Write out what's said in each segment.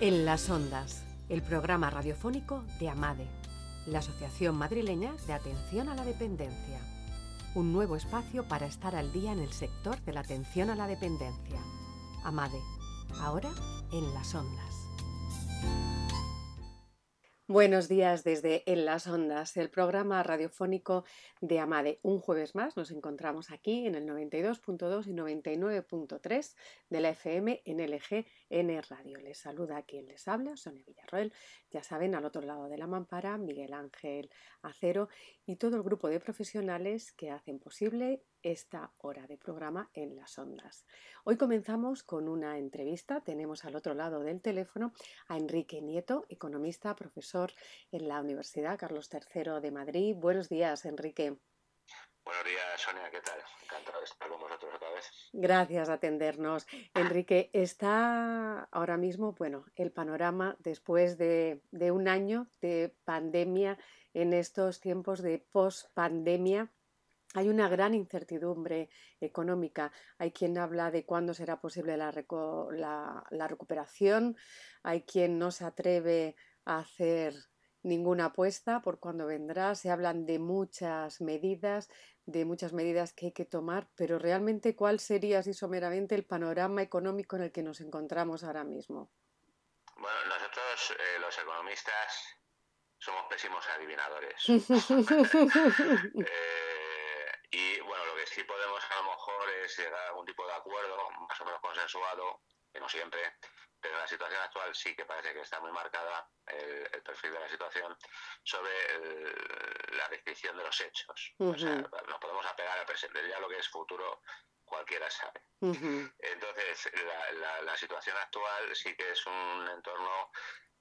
En las ondas, el programa radiofónico de AMADE, la Asociación Madrileña de Atención a la Dependencia. Un nuevo espacio para estar al día en el sector de la atención a la dependencia. AMADE, ahora en las ondas. Buenos días desde En las Ondas, el programa radiofónico de Amade. Un jueves más nos encontramos aquí en el 92.2 y 99.3 de la FM en LG N Radio. Les saluda quien les habla, Sonia Villarroel. Ya saben, al otro lado de la mampara, Miguel Ángel Acero y todo el grupo de profesionales que hacen posible esta hora de programa en las ondas. Hoy comenzamos con una entrevista. Tenemos al otro lado del teléfono a Enrique Nieto, economista, profesor en la Universidad Carlos III de Madrid. Buenos días, Enrique. Buenos días, Sonia, ¿qué tal? Encantado de estar con vosotros otra vez. Gracias a atendernos. Enrique, está ahora mismo, bueno, el panorama después de, de un año de pandemia en estos tiempos de post-pandemia hay una gran incertidumbre económica. Hay quien habla de cuándo será posible la, recuperación. Hay quien no se atreve a hacer ninguna apuesta por cuándo vendrá. Se hablan de muchas medidas, de muchas medidas que hay que tomar, pero realmente cuál sería así someramente el panorama económico en el que nos encontramos ahora mismo. Bueno, nosotros eh, los economistas somos pésimos adivinadores. eh, y bueno, lo que sí podemos a lo mejor es llegar a algún tipo de acuerdo más o menos consensuado, que no siempre, pero en la situación actual sí que parece que está muy marcada el, perfil de la situación sobre la descripción de los hechos. O sea, nos podemos apegar al presente, ya lo que es futuro cualquiera sabe. Entonces, la, la, situación actual sí que es un entorno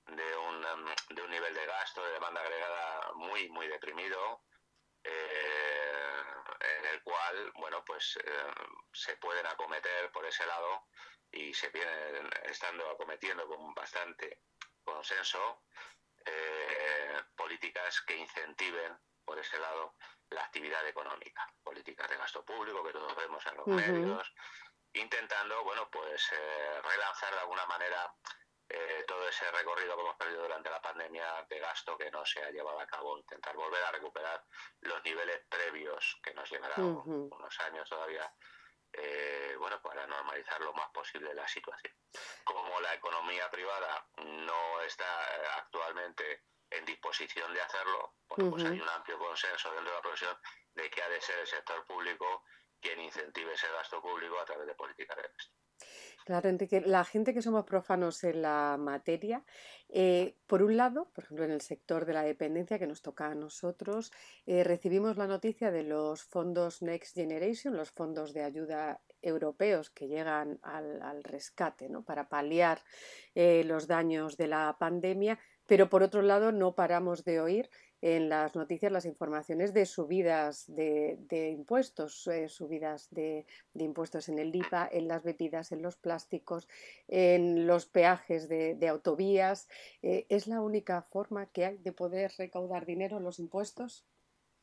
de un, de un nivel de gasto, de demanda agregada muy, muy deprimido. Eh, cual, bueno, pues eh, se pueden acometer por ese lado y se vienen estando acometiendo con bastante consenso eh, políticas que incentiven por ese lado la actividad económica, políticas de gasto público que todos vemos en los medios, intentando, bueno, pues eh, relanzar de alguna manera eh, todo ese recorrido que hemos perdido durante la pandemia de gasto que no se ha llevado a cabo, intentar volver a recuperar los niveles previos que nos llevará unos años todavía, eh, bueno, para normalizar lo más posible la situación. Como la economía privada no está eh, actualmente en disposición de hacerlo, bueno, pues hay un amplio consenso dentro de la profesión de que ha de ser el sector público quien incentive ese gasto público a través de políticas de gasto. Claro, Enrique, la gente que somos profanos en la materia, eh, por un lado, por ejemplo, en el sector de la dependencia que nos toca a nosotros, eh, recibimos la noticia de los fondos Next Generation, los fondos de ayuda europeos que llegan al, rescate ¿no? para paliar eh, los daños de la pandemia, pero por otro lado no paramos de oír en las noticias las informaciones de subidas de, impuestos, eh, subidas de, impuestos en el IVA, en las bebidas, en los plásticos, en los peajes de, autovías. Eh, ¿Es la única forma que hay de poder recaudar dinero los impuestos?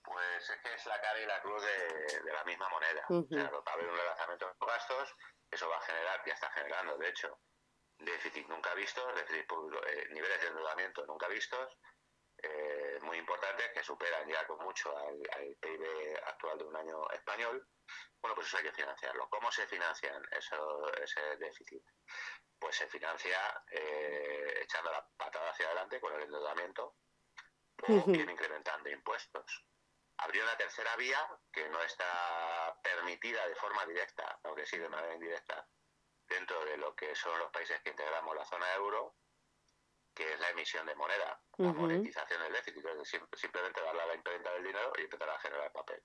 Pues es que es la cara y la cruz de, la misma moneda. o sea, va a haber un relanzamiento de gastos, eso va a generar, ya está generando, de hecho, déficit nunca vistos, déficit eh, niveles de endeudamiento nunca vistos, eh, muy importantes que superan ya con mucho al, PIB actual de un año español, bueno, pues eso hay que financiarlo. ¿Cómo se financian eso, ese déficit? Pues se financia eh, echando la patada hacia adelante con el endeudamiento o incrementando impuestos. Habría una tercera vía que no está permitida de forma directa, aunque sí de manera indirecta, dentro de lo que son los países que integramos la zona euro, que es la emisión de moneda, la monetización del déficit, es decir, simplemente darle a la imprenta del dinero y empezar a generar papel.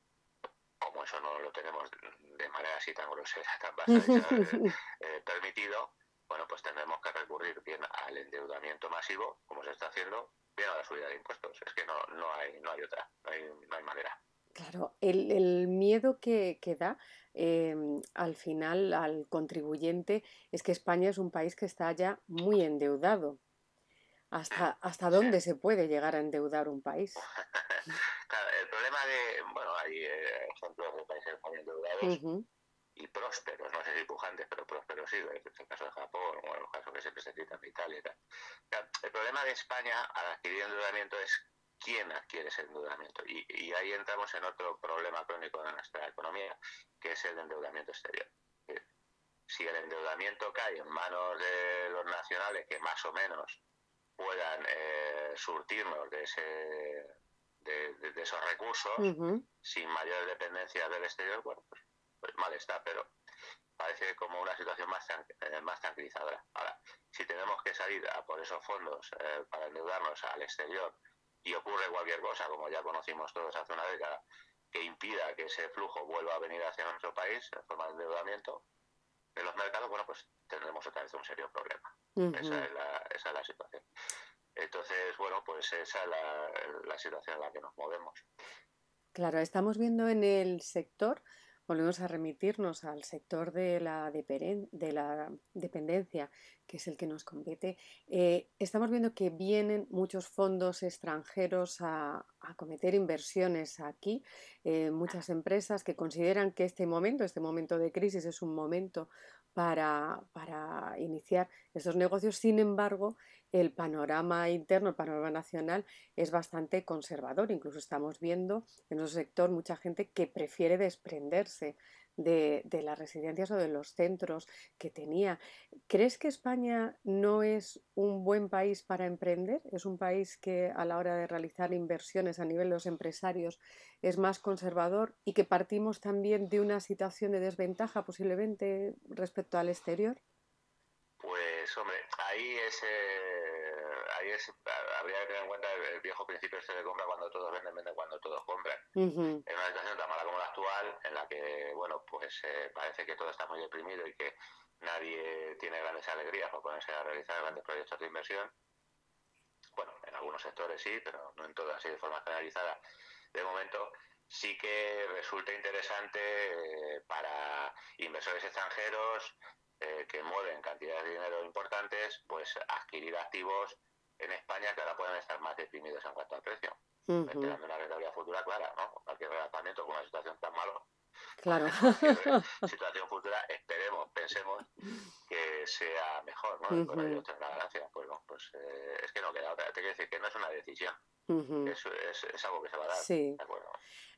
Como eso no lo tenemos de manera así tan grosera, tan bastante eh, permitido, bueno, pues tendremos que recurrir bien al endeudamiento masivo, como se está haciendo, bien a la subida de impuestos. Es que no, no, hay, no hay otra, no hay, no hay manera. Claro, el, el miedo que, que da em, al final al contribuyente es que España es un país que está ya muy endeudado. ¿Hasta, hasta dónde se puede llegar a endeudar un país? claro, el problema de, bueno, hay eh, ejemplos de países muy endeudados, y prósperos, no sé si pujantes, pero prósperos sí, en el caso de Japón o en el caso que siempre se cita de Italia y tal. el problema de España al adquirir endeudamiento es quién adquiere ese endeudamiento. Y, y, ahí entramos en otro problema crónico de nuestra economía, que es el endeudamiento exterior. Si el endeudamiento cae en manos de los nacionales que más o menos puedan eh, surtirnos de, ese, de, esos recursos sin mayor dependencia del exterior, bueno, pues, pues, mal está, pero parece como una situación más, eh, más tranquilizadora. Ahora, si tenemos que salir a por esos fondos eh, para endeudarnos al exterior y ocurre cualquier cosa, como ya conocimos todos hace una década, que impida que ese flujo vuelva a venir hacia nuestro país en forma de endeudamiento en los mercados, bueno, pues tendremos otra vez un serio problema. esa, es la, esa es la situación. Entonces, bueno, pues esa es la, situación en la que nos movemos. Claro, estamos viendo en el sector, volvemos a remitirnos al sector de la, de la dependencia, que es el que nos compete. Eh, estamos viendo que vienen muchos fondos extranjeros a, cometer inversiones aquí, eh, muchas empresas que consideran que este momento, este momento de crisis, es un momento para, para iniciar estos negocios. Sin embargo, el panorama interno, el panorama nacional es bastante conservador. Incluso estamos viendo en nuestro sector mucha gente que prefiere desprenderse de, las residencias o de los centros que tenía. ¿Crees que España no es un buen país para emprender? ¿Es un país que a la hora de realizar inversiones a nivel de los empresarios es más conservador y que partimos también de una situación de desventaja posiblemente respecto al exterior? Pues hombre, ahí es habría que tener en cuenta el, viejo principio este de compra cuando todos venden, venden cuando todos compran. En una situación tan mala como la actual, en la que, bueno, pues eh, parece que todo está muy deprimido y que nadie tiene grandes alegrías por ponerse a realizar grandes proyectos de inversión. Bueno, en algunos sectores sí, pero no en todas, así de forma generalizada. De momento, sí que resulta interesante eh, para inversores extranjeros eh, que mueven cantidades de dinero importantes, pues adquirir activos en España que ahora pueden estar más deprimidos en cuanto al precio. Uh Esperando una rentabilidad futura clara, ¿no? Cualquier relanzamiento con una situación tan mala. Claro. situación futura, esperemos, pensemos que sea mejor, ¿no? Uh -huh. Por ganancia. Pues no, pues eh, es que no queda otra. Te quiero decir que no es una decisión. es, es, algo que se va a dar. Sí.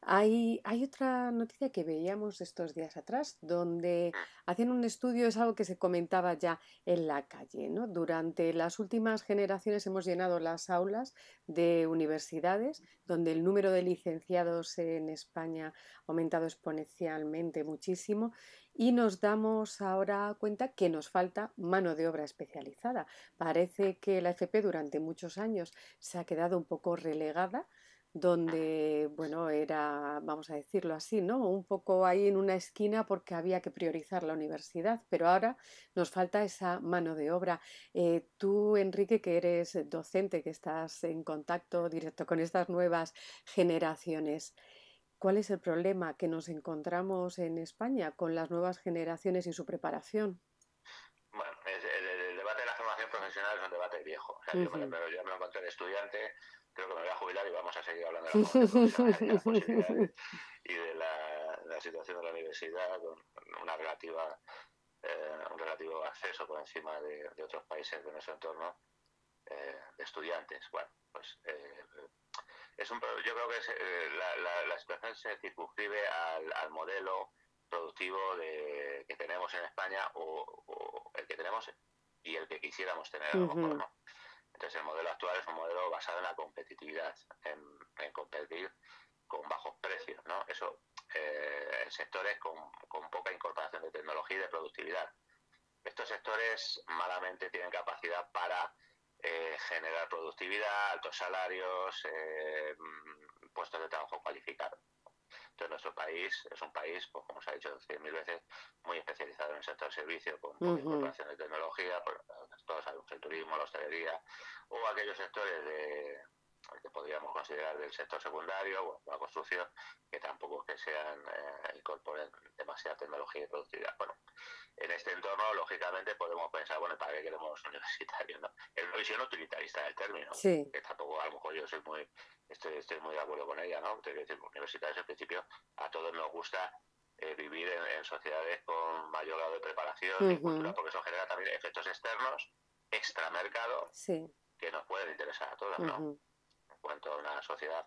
Hay, hay otra noticia que veíamos estos días atrás, donde hacían un estudio, es algo que se comentaba ya en la calle. ¿no? Durante las últimas generaciones hemos llenado las aulas de universidades, donde el número de licenciados en España ha aumentado exponencialmente muchísimo y nos damos ahora cuenta que nos falta mano de obra especializada. Parece que la FP durante muchos años se ha quedado un poco relegada donde, bueno, era, vamos a decirlo así, ¿no? Un poco ahí en una esquina porque había que priorizar la universidad, pero ahora nos falta esa mano de obra. Eh, tú, Enrique, que eres docente, que estás en contacto directo con estas nuevas generaciones, ¿cuál es el problema que nos encontramos en España con las nuevas generaciones y su preparación? Bueno, el, debate de la formación profesional es un debate viejo. O sea, yo, me, yo me encontré de estudiante creo que me voy a jubilar y vamos a seguir hablando de la y de la, situación de la universidad con una relativa eh, un relativo acceso por encima de, otros países de nuestro entorno eh, de estudiantes. Bueno, pues eh, es un, yo creo que la, la, situación se circunscribe al, modelo productivo de, que tenemos en España o, el que tenemos y el que quisiéramos tener a lo mejor, ¿no? Entonces el modelo actual es un modelo basado en la competitividad, en, competir con bajos precios, ¿no? Eso eh, en sectores con, poca incorporación de tecnología y de productividad. Estos sectores malamente tienen capacidad para eh, generar productividad, altos salarios, eh, puestos de trabajo cualificados. Entonces, nuestro país es un país, pues, como se ha dicho cien mil veces, muy especializado en el sector servicio, con uh incorporación de tecnología, por, todos sabemos el turismo, la hostelería, o aquellos sectores de que podríamos considerar del sector secundario, o la construcción, que tampoco que sean eh, incorporen demasiada tecnología y productividad. Bueno, en este entorno, lógicamente, podemos pensar, bueno, ¿para qué queremos universitarios? ¿no? Es una visión utilitarista del término, que tampoco a lo mejor yo soy muy, estoy, estoy muy de acuerdo con ella, ¿no? Te decir, universitarios, en principio, a todos nos gusta eh, vivir en, sociedades con mayor grado de preparación y cultura, porque eso genera también efectos externos, extramercado, sí. que nos pueden interesar a todos, ¿no? Cuanto a una sociedad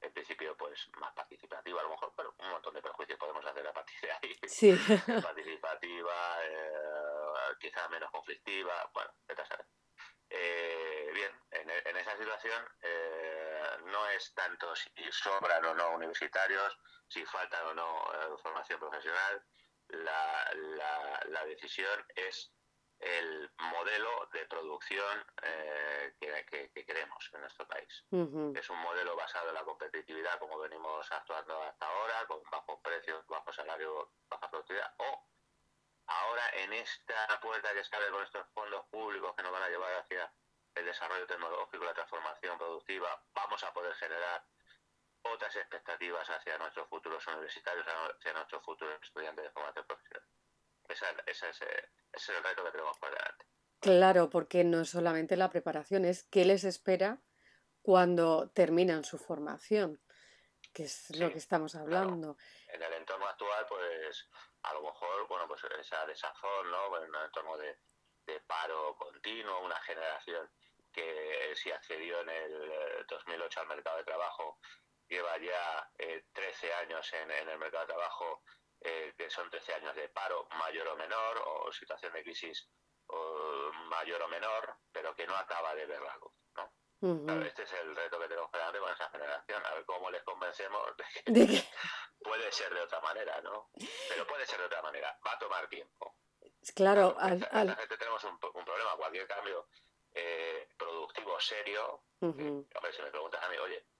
en principio pues más participativa a lo mejor, pero un montón de prejuicios podemos hacer a partir de ahí. Sí. participativa, eh, quizás menos conflictiva, bueno, eh, bien, en, en, esa situación eh, no es tanto si sobran o no universitarios, si faltan o no eh, formación profesional, la, la, la decisión es el modelo de producción eh, que, queremos en nuestro país. Es un modelo basado en la competitividad como venimos actuando hasta ahora, con bajos precios, bajos salarios, baja productividad, o ahora en esta puerta que se abre con estos fondos públicos que nos van a llevar hacia el desarrollo tecnológico, la transformación productiva, vamos a poder generar otras expectativas hacia nuestros futuros universitarios, hacia nuestros futuros estudiantes de formación profesional. Ese, es, es el reto que tenemos por delante. Claro, porque no es solamente la preparación, es qué les espera cuando terminan su formación, que es lo que estamos hablando. En el entorno actual, pues a lo mejor, bueno, pues esa desazón, ¿no? En un entorno de, paro continuo, una generación que si accedió en el 2008 al mercado de trabajo, lleva ya 13 eh, años en, en, el mercado de trabajo eh, que son 13 años de paro mayor o menor, o situación de crisis mayor o menor, pero que no acaba de ver la luz. ¿no? este es el reto que tenemos delante con esa generación, a ver cómo les convencemos de que, puede ser de otra manera, ¿no? Pero puede ser de otra manera, va a tomar tiempo. Claro, al, gente tenemos un, problema, cualquier cambio eh, productivo serio, hombre, si me preguntas a mí, oye, eh,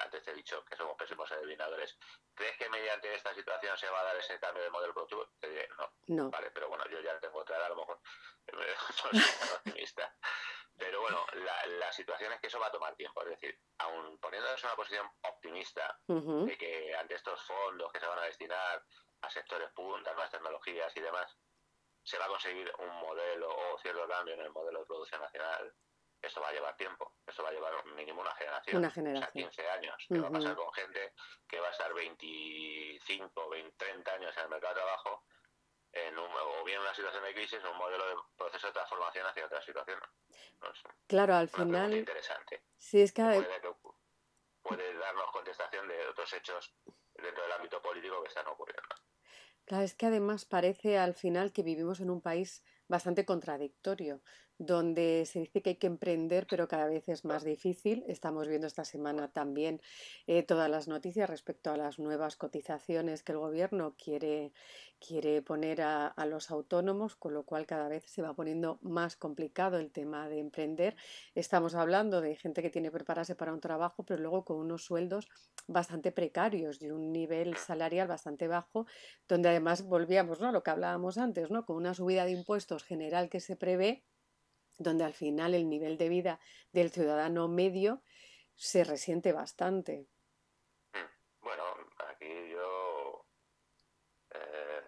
antes te he dicho que somos pésimos adivinadores. ¿Crees que mediante esta situación se va a dar ese cambio de modelo productivo? Te diré, no. no. Vale, pero bueno, yo ya tengo otra a lo mejor no soy optimista. Pero bueno, la, la, situación es que eso va a tomar tiempo. Es decir, aún poniéndonos en una posición optimista de que ante estos fondos que se van a destinar a sectores puntas, nuevas tecnologías y demás, se va a conseguir un modelo o cierto cambio en el modelo de producción nacional, esto va a llevar tiempo, esto va a llevar mínimo una generación, una generación. O sea, 15 años, que va a pasar con gente que va a estar 25, 20, 30 años en el mercado de trabajo, en un, o bien una situación de crisis o un modelo de proceso de transformación hacia otra situación. claro, al final... Interesante. Sí, es que... puede darnos contestación de otros hechos dentro del ámbito político que están ocurriendo. Claro, es que además parece al final que vivimos en un país bastante contradictorio, donde se dice que hay que emprender, pero cada vez es más difícil. Estamos viendo esta semana también eh, todas las noticias respecto a las nuevas cotizaciones que el gobierno quiere, quiere poner a, los autónomos, con lo cual cada vez se va poniendo más complicado el tema de emprender. Estamos hablando de gente que tiene que prepararse para un trabajo, pero luego con unos sueldos bastante precarios y un nivel salarial bastante bajo, donde además volvíamos ¿no? a lo que hablábamos antes, ¿no? con una subida de impuestos general que se prevé donde al final el nivel de vida del ciudadano medio se resiente bastante. Hmm. Bueno, aquí yo, eh,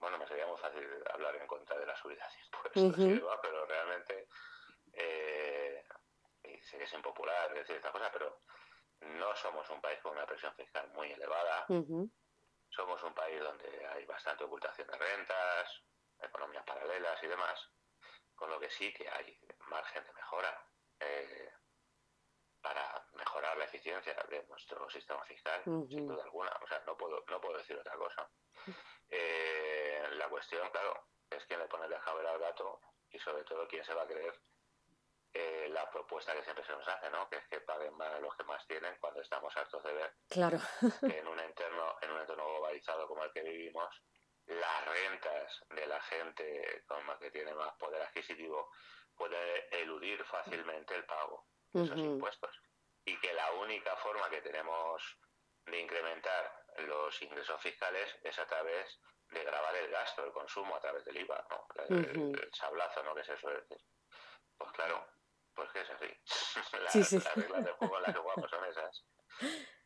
bueno, me sería muy fácil hablar en contra de la subida de impuestos, pero realmente, eh, y sé que es impopular decir esta cosa, pero no somos un país con una presión fiscal muy elevada. Somos un país donde hay bastante ocultación de rentas, economías paralelas y demás con lo que sí que hay margen de mejora eh, para mejorar la eficiencia de nuestro sistema fiscal, sin duda alguna. O sea, no puedo, no puedo decir otra cosa. Eh, la cuestión, claro, es quién le pone el jabel al gato y sobre todo quién se va a creer eh, la propuesta que siempre se nos hace, ¿no? Que es que paguen más los que más tienen cuando estamos hartos de ver claro. que en un entorno, en un entorno globalizado como el que vivimos, las rentas de la gente con más que tiene más poder adquisitivo puede eludir fácilmente el pago de esos impuestos y que la única forma que tenemos de incrementar los ingresos fiscales es a través de grabar el gasto, el consumo a través del IVA, ¿no? el, sablazo, ¿no? Que se suele decir. Pues claro, pues que es así. las, reglas del juego en las que jugamos son esas.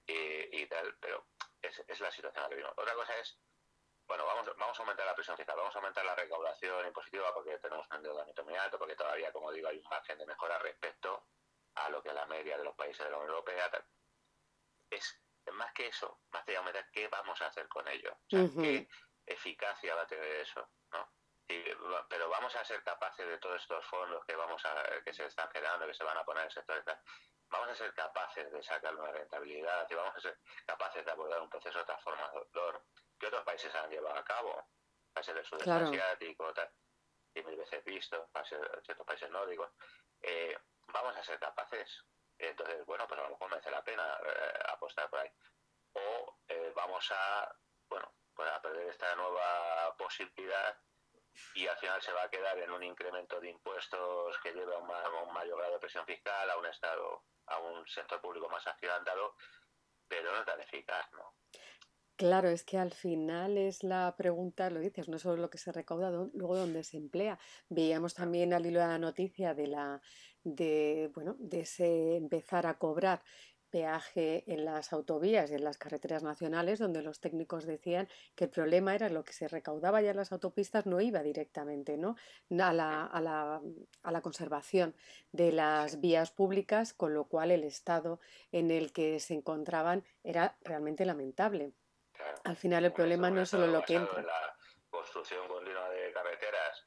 Y, y tal, pero es, es la situación en la que vivimos. Otra cosa es vamos, vamos a aumentar la presión fiscal, vamos a aumentar la recaudación impositiva porque tenemos un endeudamiento muy alto, porque todavía, como digo, hay un margen de mejora respecto a lo que la media de los países de la Unión Europea. Es más que eso, más de aumentar, ¿qué vamos a hacer con ello? O sea, ¿qué eficacia va a tener eso? ¿no? pero vamos a ser capaces de todos estos fondos que vamos a que se están generando, que se van a poner en el sector, vamos a ser capaces de sacar una rentabilidad y vamos a ser capaces de abordar un proceso de transformación que otros países han llevado a cabo, países del sudeste asiático, tal, y mil veces visto, ciertos países nórdicos. Eh, vamos a ser capaces. Entonces, bueno, pues a lo mejor merece la pena eh, apostar por ahí. O eh, vamos a, bueno, pues a perder esta nueva posibilidad y al final se va a quedar en un incremento de impuestos que lleva a un, mayor grado de presión fiscal, a un Estado, a un sector público más agigantado, pero no tan eficaz, ¿no? Claro, es que al final es la pregunta, lo dices, no solo lo que se recauda, luego dónde se emplea. Veíamos también al hilo de la noticia de la de bueno, de ese empezar a cobrar peaje en las autovías y en las carreteras nacionales, donde los técnicos decían que el problema era lo que se recaudaba ya en las autopistas no iba directamente ¿no? a, la, a, la, a la conservación de las vías públicas, con lo cual el estado en el que se encontraban era realmente lamentable. Al final el problema no es solo lo que entra. La construcción continua de carreteras,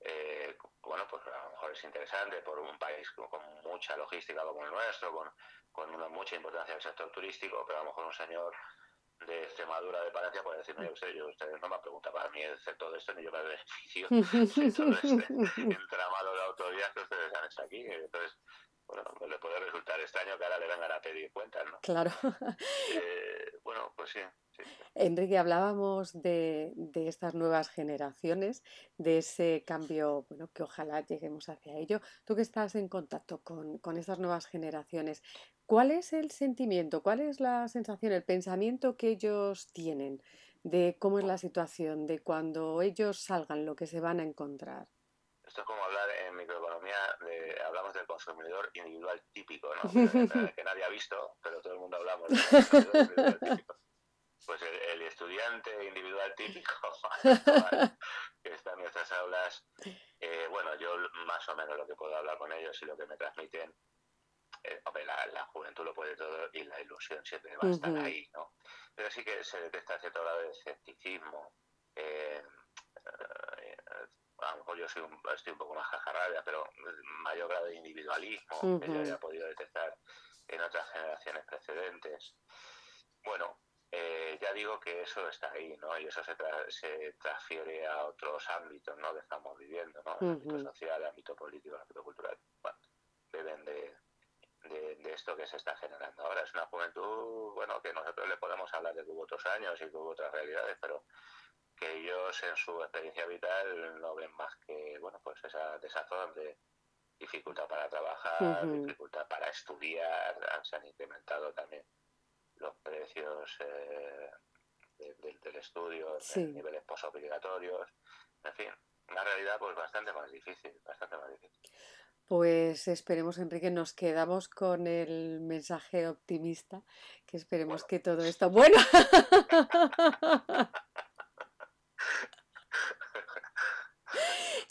eh, bueno, pues a lo mejor es interesante por un país con, con mucha logística como el nuestro, con con una mucha importancia el sector turístico, pero a lo mejor un señor de Extremadura, de Palencia, puede decirme, usted, yo, ustedes no me han preguntado para mí de esto, ni yo me beneficio de todo este entramado de autoridad que ustedes han hecho aquí. Entonces, bueno, pues le puede resultar extraño que ahora le vengan a pedir cuentas, ¿no? Claro. Eh, bueno, pues sí, Enrique, hablábamos de, estas nuevas generaciones, de ese cambio, bueno, que ojalá lleguemos hacia ello. Tú que estás en contacto con, con estas nuevas generaciones, ¿cuál es el sentimiento, cuál es la sensación, el pensamiento que ellos tienen de cómo es la situación, de cuando ellos salgan, lo que se van a encontrar? Esto es como hablar en microeconomía, de, hablamos del consumidor individual típico, ¿no? que, nadie ha visto, pero todo el mundo hablamos del consumidor individual típico pues el, estudiante individual típico que está en nuestras aulas, eh, bueno, yo más o menos lo que puedo hablar con ellos y lo que me transmiten, eh, hombre, la, juventud lo puede todo y la ilusión siempre va a estar ahí, ¿no? Pero sí que se detecta cierto grado de escepticismo. Eh, a lo mejor yo soy un, estoy un poco más jajarrabia, pero mayor grado de individualismo que yo haya podido detectar en otras generaciones precedentes. Bueno, eh, ya digo que eso está ahí, ¿no? Y eso se, se transfiere a otros ámbitos, ¿no? Que estamos viviendo, ¿no? El ámbito social, el ámbito político, el ámbito cultural. Bueno, deben de, de, esto que se está generando ahora. Es una juventud, bueno, que nosotros le podemos hablar de que hubo otros años y que hubo otras realidades, pero que ellos en su experiencia vital no ven más que, bueno, pues esa desazón de dificultad para trabajar, dificultad para estudiar, se han incrementado también los precios eh, del estudio, niveles posobligatorios, en fin, una realidad pues bastante más difícil, bastante más difícil. Pues esperemos, Enrique, nos quedamos con el mensaje optimista, que esperemos que todo esto... Bueno.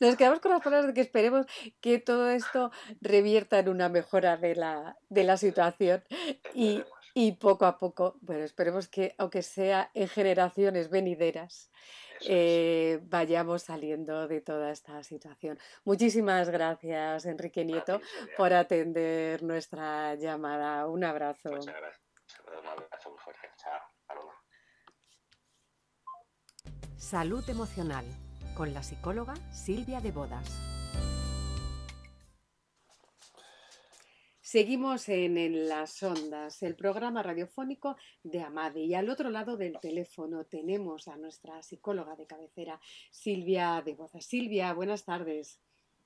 Nos quedamos con las palabras de que esperemos que todo esto revierta en una mejora de la, de la situación y, y poco a poco, bueno, esperemos que, aunque sea en generaciones venideras, eh, vayamos saliendo de toda esta situación. Muchísimas gracias, Enrique Nieto, por atender nuestra llamada. Un abrazo. Muchas gracias. Un abrazo Chao. Salud emocional con la psicóloga Silvia de Bodas. Seguimos en, las ondas, el programa radiofónico de Amade. Y al otro lado del teléfono tenemos a nuestra psicóloga de cabecera, Silvia de Boza. Silvia, buenas tardes.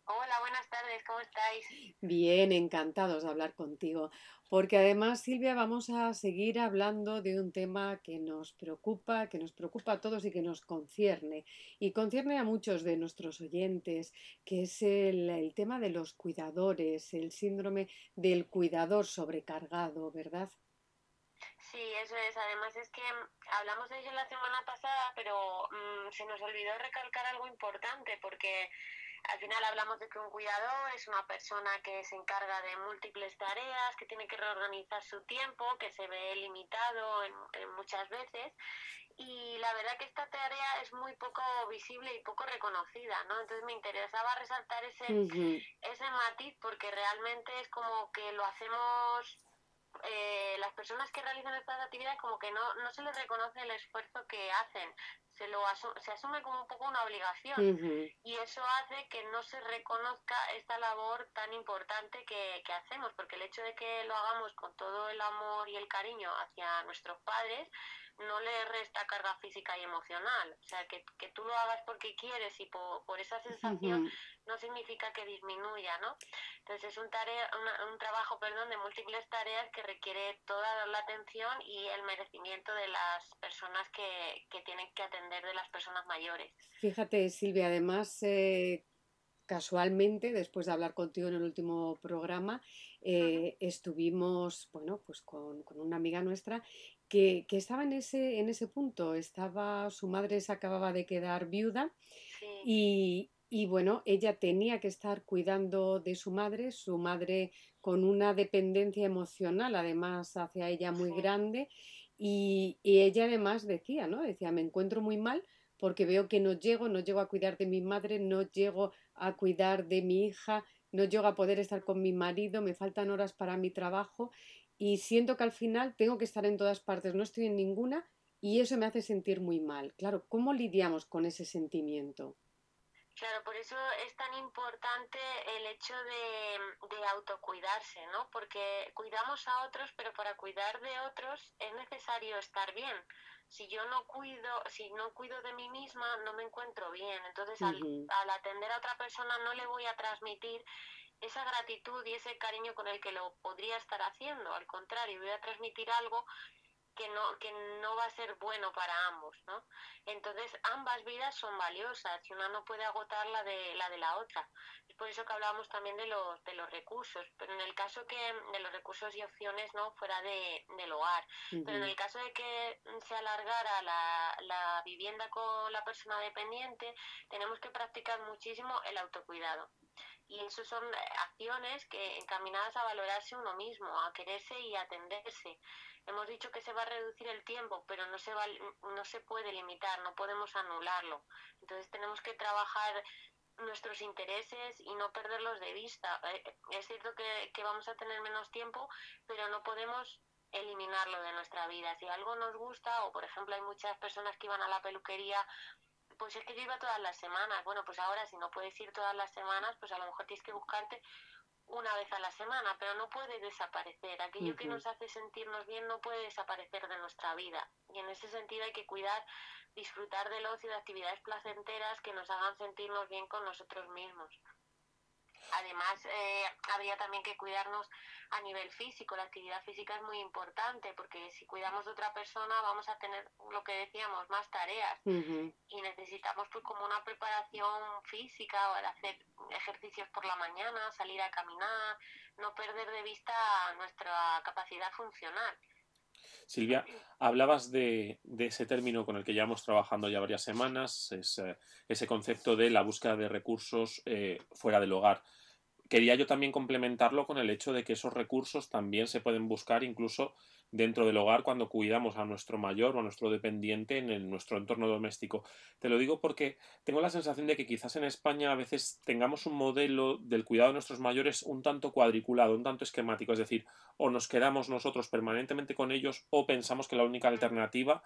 Hola, buenas tardes, ¿cómo estáis? Bien, encantados de hablar contigo, porque además, Silvia, vamos a seguir hablando de un tema que nos preocupa, que nos preocupa a todos y que nos concierne, y concierne a muchos de nuestros oyentes, que es el, tema de los cuidadores, el síndrome del cuidador sobrecargado, ¿verdad? Sí, eso es. Además es que hablamos de ello la semana pasada, pero mm, se nos olvidó recalcar algo importante porque al final hablamos de que un cuidador es una persona que se encarga de múltiples tareas, que tiene que reorganizar su tiempo, que se ve limitado en, muchas veces y la verdad que esta tarea es muy poco visible y poco reconocida, ¿no? Entonces me interesaba resaltar ese, ese matiz porque realmente es como que lo hacemos eh, las personas que realizan estas actividades como que no, no se les reconoce el esfuerzo que hacen, se lo se asume como un poco una obligación. Y eso hace que no se reconozca esta labor tan importante que, que hacemos, porque el hecho de que lo hagamos con todo el amor y el cariño hacia nuestros padres, no le resta carga física y emocional. O sea, que, que tú lo hagas porque quieres y por, por esa sensación no significa que disminuya, ¿no? Entonces es un, tarea, un trabajo perdón, de múltiples tareas que requiere toda la atención y el merecimiento de las personas que, que tienen que atender de las personas mayores. Fíjate, Silvia, además... Eh, casualmente, después de hablar contigo en el último programa, eh, estuvimos, bueno, pues con, con, una amiga nuestra que, estaba en ese, en ese punto. Estaba, su madre se acababa de quedar viuda y, bueno, ella tenía que estar cuidando de su madre, su madre con una dependencia emocional además hacia ella muy grande y, ella además decía, ¿no? Decía, me encuentro muy mal porque veo que no llego, no llego a cuidar de mi madre, no llego a cuidar de mi hija, no llego a poder estar con mi marido, me faltan horas para mi trabajo y siento que al final tengo que estar en todas partes, no estoy en ninguna y eso me hace sentir muy mal. Claro, ¿cómo lidiamos con ese sentimiento? Claro, por eso es tan importante el hecho de, de, autocuidarse, ¿no? Porque cuidamos a otros, pero para cuidar de otros es necesario estar bien. Si yo no cuido, si no cuido de mí misma, no me encuentro bien. Entonces, al, al atender a otra persona, no le voy a transmitir esa gratitud y ese cariño con el que lo podría estar haciendo. Al contrario, voy a transmitir algo que no, que no va a ser bueno para ambos, ¿no? Entonces, ambas vidas son valiosas y una no puede agotar la de la, de la otra. Es por eso que hablábamos también de los, de los recursos, pero en el caso que de los recursos y opciones, ¿no? Fuera de, del hogar. Pero en el caso de que se alargara la, la vivienda con la persona dependiente, tenemos que practicar muchísimo el autocuidado y eso son acciones que encaminadas a valorarse uno mismo, a quererse y atenderse. Hemos dicho que se va a reducir el tiempo, pero no se va, no se puede limitar, no podemos anularlo. Entonces tenemos que trabajar nuestros intereses y no perderlos de vista. Eh, es cierto que, que vamos a tener menos tiempo, pero no podemos eliminarlo de nuestra vida. Si algo nos gusta, o por ejemplo hay muchas personas que iban a la peluquería pues es que yo iba todas las semanas. Bueno, pues ahora si no puedes ir todas las semanas, pues a lo mejor tienes que buscarte una vez a la semana, pero no puede desaparecer. Aquello que nos hace sentirnos bien no puede desaparecer de nuestra vida. Y en ese sentido hay que cuidar, disfrutar del ocio de actividades placenteras que nos hagan sentirnos bien con nosotros mismos. Además, eh, habría también que cuidarnos a nivel físico. La actividad física es muy importante porque si cuidamos de otra persona vamos a tener lo que decíamos, más tareas. Y necesitamos pues como una preparación física o el hacer ejercicios por la mañana, salir a caminar, no perder de vista nuestra capacidad funcional. Silvia, hablabas de, de, ese término con el que llevamos trabajando ya varias semanas, es, eh, ese concepto de la búsqueda de recursos eh, fuera del hogar. Quería yo también complementarlo con el hecho de que esos recursos también se pueden buscar incluso dentro del hogar cuando cuidamos a nuestro mayor o a nuestro dependiente en nuestro entorno doméstico. Te lo digo porque tengo la sensación de que quizás en España a veces tengamos un modelo del cuidado de nuestros mayores un tanto cuadriculado, un tanto esquemático, es decir, o nos quedamos nosotros permanentemente con ellos o pensamos que la única alternativa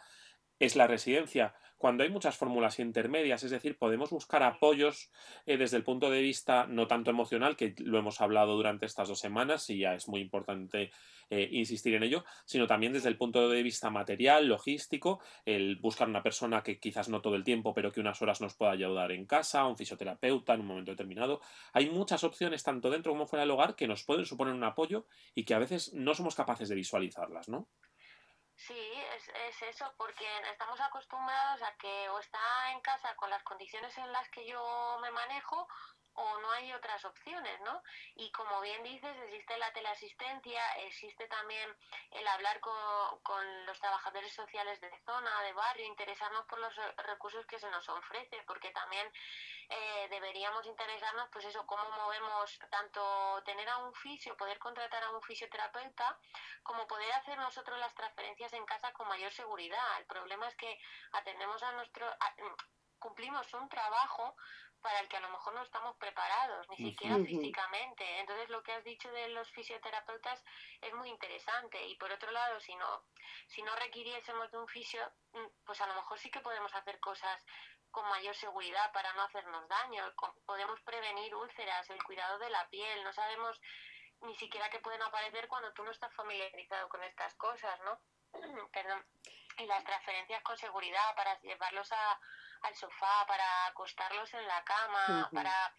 es la residencia, cuando hay muchas fórmulas intermedias, es decir, podemos buscar apoyos eh, desde el punto de vista no tanto emocional, que lo hemos hablado durante estas dos semanas y ya es muy importante eh, insistir en ello, sino también desde el punto de vista material, logístico, el buscar una persona que quizás no todo el tiempo, pero que unas horas nos pueda ayudar en casa, un fisioterapeuta en un momento determinado. Hay muchas opciones, tanto dentro como fuera del hogar, que nos pueden suponer un apoyo y que a veces no somos capaces de visualizarlas, ¿no? Sí, es, es, eso, porque estamos acostumbrados a que o está en casa con las condiciones en las que yo me manejo o no hay otras opciones, ¿no? Y como bien dices, existe la teleasistencia, existe también el hablar con, con los trabajadores sociales de zona, de barrio, interesarnos por los recursos que se nos ofrece, porque también eh, deberíamos interesarnos, pues eso, cómo movemos tanto tener a un fisio, poder contratar a un fisioterapeuta, como poder hacer nosotros las transferencias en casa con mayor seguridad. El problema es que atendemos a nuestro, cumplimos un trabajo para el que a lo mejor no estamos preparados, ni siquiera físicamente. Entonces, lo que has dicho de los fisioterapeutas es muy interesante. Y por otro lado, si no, si no requiriésemos de un fisio, mm, pues a lo mejor sí que podemos hacer cosas con mayor seguridad para no hacernos daño. Podemos prevenir úlceras, el cuidado de la piel. No sabemos ni siquiera que pueden aparecer cuando tú no estás familiarizado con estas cosas, ¿no? Perdón. Y las transferencias con seguridad para llevarlos a al sofá, para acostarlos en la cama, para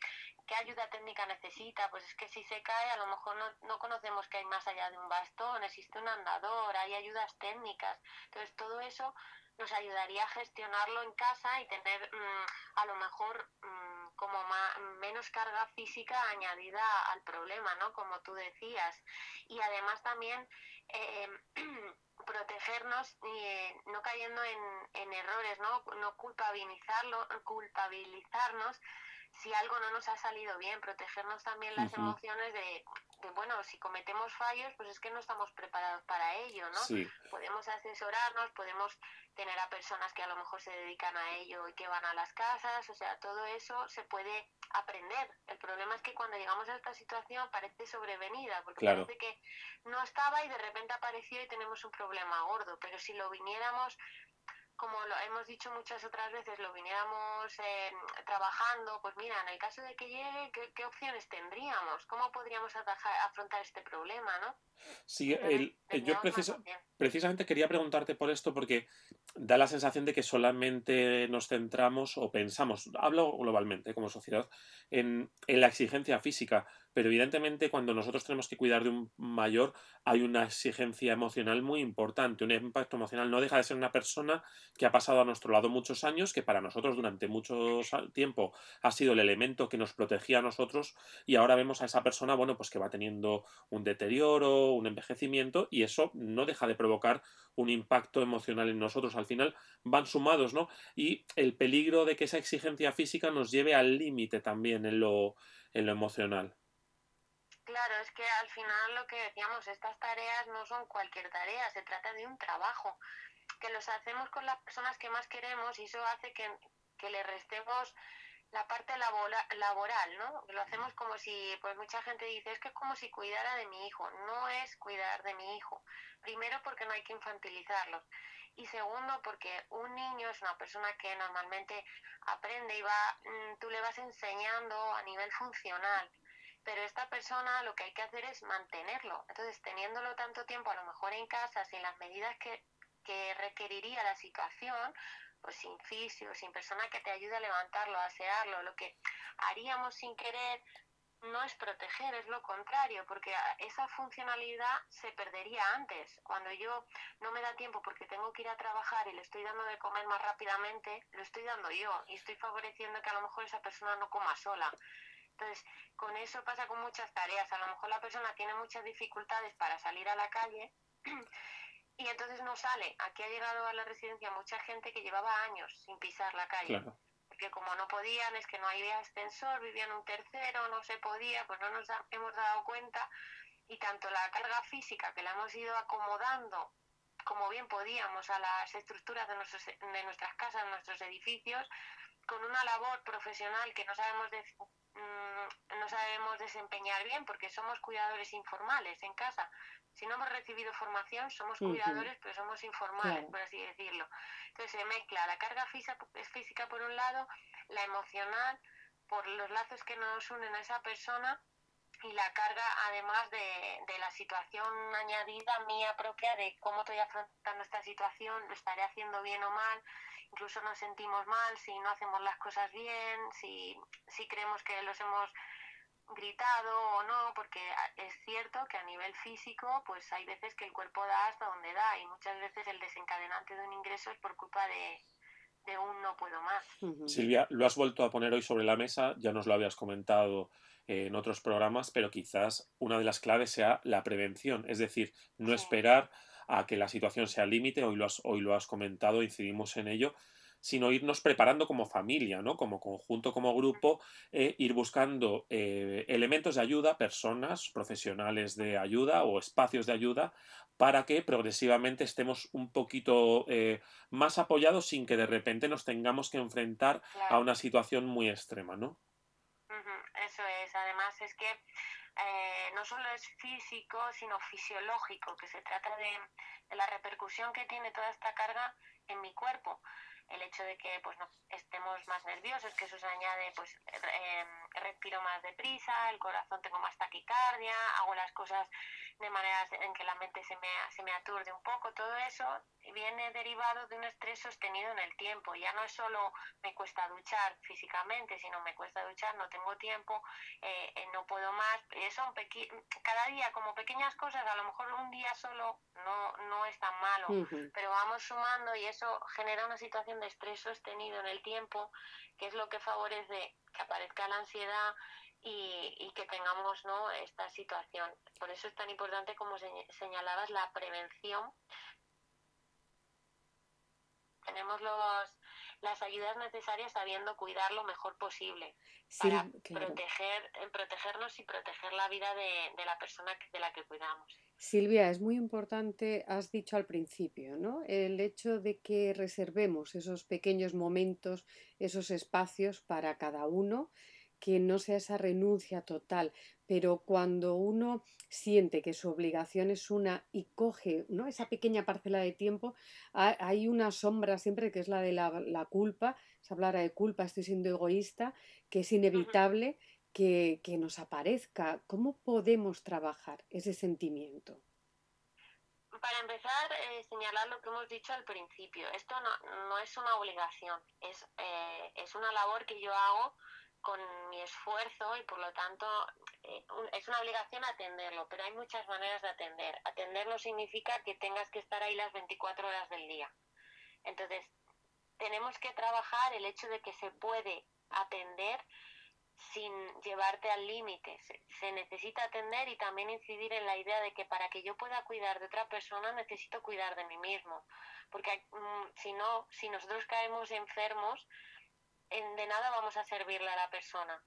qué ayuda técnica necesita. Pues es que si se cae, a lo mejor no, no conocemos que hay más allá de un bastón, existe un andador, hay ayudas técnicas. Entonces todo eso nos ayudaría a gestionarlo en casa y tener mm, a lo mejor mm, como menos carga física añadida al problema, ¿no? Como tú decías. Y además también eh, protegernos eh, no cayendo en, en errores, ¿no? No culpabilizarlo, culpabilizarnos si algo no nos ha salido bien, protegernos también las emociones de, bueno, si cometemos fallos, pues es que no estamos preparados para ello, ¿no? Podemos asesorarnos, podemos tener a personas que a lo mejor se dedican a ello y que van a las casas, o sea, todo eso se puede aprender. El problema es que cuando llegamos a esta situación parece sobrevenida, porque parece que no estaba y de repente apareció y tenemos un problema gordo, pero si lo viniéramos como lo hemos dicho muchas otras veces, lo viniéramos eh, trabajando, pues mira, en el caso de que llegue, ¿qué, opciones tendríamos? ¿Cómo podríamos afrontar este problema, no? Sí, el, yo precisamente quería preguntarte por esto porque da la sensación de que solamente nos centramos o pensamos, hablo globalmente como sociedad, en, en la exigencia física, pero evidentemente cuando nosotros tenemos que cuidar de un mayor hay una exigencia emocional muy importante, un impacto emocional. No deja de ser una persona que ha pasado a nuestro lado muchos años, que para nosotros durante mucho tiempo ha sido el elemento que nos protegía a nosotros y ahora vemos a esa persona, bueno, pues que va teniendo un deterioro, un envejecimiento y eso no deja de provocar un impacto emocional en nosotros. Al final van sumados, ¿no? Y el peligro de que esa exigencia física nos lleve al límite también en lo, en lo emocional. Claro, es que al final lo que decíamos, estas tareas no son cualquier tarea, se trata de un trabajo, que los hacemos con las personas que más queremos y eso hace que, que le restemos la parte laboral, ¿no? Lo hacemos como si, pues mucha gente dice, es que es como si cuidara de mi hijo. No es cuidar de mi hijo. Primero porque no hay que infantilizarlos. Y segundo porque un niño es una persona que normalmente aprende y va, mm, tú le vas enseñando a nivel funcional pero esta persona lo que hay que hacer es mantenerlo. Entonces, teniéndolo tanto tiempo, a lo mejor en casa, sin las medidas que, que requeriría la situación, pues sin fisio, sin persona que te ayude a levantarlo, a asearlo, lo que haríamos sin querer no es proteger, es lo contrario, porque esa funcionalidad se perdería antes. Cuando yo no me da tiempo porque tengo que ir a trabajar y le estoy dando de comer más rápidamente, lo estoy dando yo y estoy favoreciendo que a lo mejor esa persona no coma sola. Entonces, con eso pasa con muchas tareas. A lo mejor la persona tiene muchas dificultades para salir a la calle y entonces no sale. Aquí ha llegado a la residencia mucha gente que llevaba años sin pisar la calle. Porque como no podían, es que no había ascensor, vivían un tercero, no se podía, pues no nos hemos dado cuenta. Y tanto la carga física que la hemos ido acomodando como bien podíamos a las estructuras de, nuestros, de nuestras casas, nuestros edificios, con una labor profesional que no sabemos de, no sabemos desempeñar bien porque somos cuidadores informales en casa. Si no hemos recibido formación, somos cuidadores, pero somos informales, por así decirlo. Entonces se mezcla la carga física, física por un lado, la emocional, por los lazos que nos unen a esa persona y la carga además de, de, la situación añadida mía propia de cómo estoy afrontando esta situación, lo estaré haciendo bien o mal, incluso nos sentimos mal si no hacemos las cosas bien, si, si creemos que los hemos gritado o no, porque es cierto que a nivel físico, pues hay veces que el cuerpo da hasta donde da y muchas veces el desencadenante de un ingreso es por culpa de, de un no puedo más. Silvia, lo has vuelto a poner hoy sobre la mesa, ya nos lo habías comentado en otros programas, pero quizás una de las claves sea la prevención, es decir, no esperar a que la situación sea límite, hoy lo has, hoy lo has comentado, incidimos en ello, sino irnos preparando como familia, ¿no? Como conjunto, como grupo, eh, ir buscando eh, elementos de ayuda, personas, profesionales de ayuda o espacios de ayuda, para que progresivamente estemos un poquito eh, más apoyados sin que de repente nos tengamos que enfrentar a una situación muy extrema, ¿no? Eso es, además es que no solo es físico, sino fisiológico, que se trata de, de, la repercusión que tiene toda esta carga en mi cuerpo. El hecho de que pues no estemos más nerviosos, que eso se añade, pues eh, respiro más deprisa, el corazón tengo más taquicardia, hago las cosas de maneras en que la mente se me, se me aturde un poco, todo eso viene derivado de un estrés sostenido en el tiempo. Ya no es solo me cuesta duchar físicamente, sino me cuesta duchar, no tengo tiempo, eh, eh, no puedo más. Son cada día como pequeñas cosas, a lo mejor un día solo no, no es tan malo, pero vamos sumando y eso genera una situación de estrés sostenido en el tiempo, que es lo que favorece que aparezca la ansiedad y, que tengamos ¿no? esta situación. Por eso es tan importante, como señalabas, la prevención. Tenemos los, las ayudas necesarias sabiendo cuidar lo mejor posible para proteger, protegernos y proteger la vida de, de la persona de la que cuidamos. Silvia, es muy importante, has dicho al principio, ¿no? El hecho de que reservemos esos pequeños momentos, esos espacios para cada uno, que no sea esa renuncia total, pero cuando uno siente que su obligación es una y coge ¿no? esa pequeña parcela de tiempo, hay una sombra siempre que es la de la, culpa, se hablará de culpa, estoy siendo egoísta, que es inevitable que, nos aparezca? ¿Cómo podemos trabajar ese sentimiento? Para empezar, eh, señalar lo que hemos dicho al principio. Esto no, es una obligación, es, eh, es una labor que yo hago con mi esfuerzo y por lo tanto eh, es una obligación atenderlo, pero hay muchas maneras de atender. Atenderlo significa que tengas que estar ahí las 24 horas del día. Entonces, tenemos que trabajar el hecho de que se puede atender sin llevarte al límite. Se, necesita atender y también incidir en la idea de que para que yo pueda cuidar de otra persona necesito cuidar de mí mismo. Porque mm, si no, si nosotros caemos enfermos, en, de nada vamos a servirle a la persona.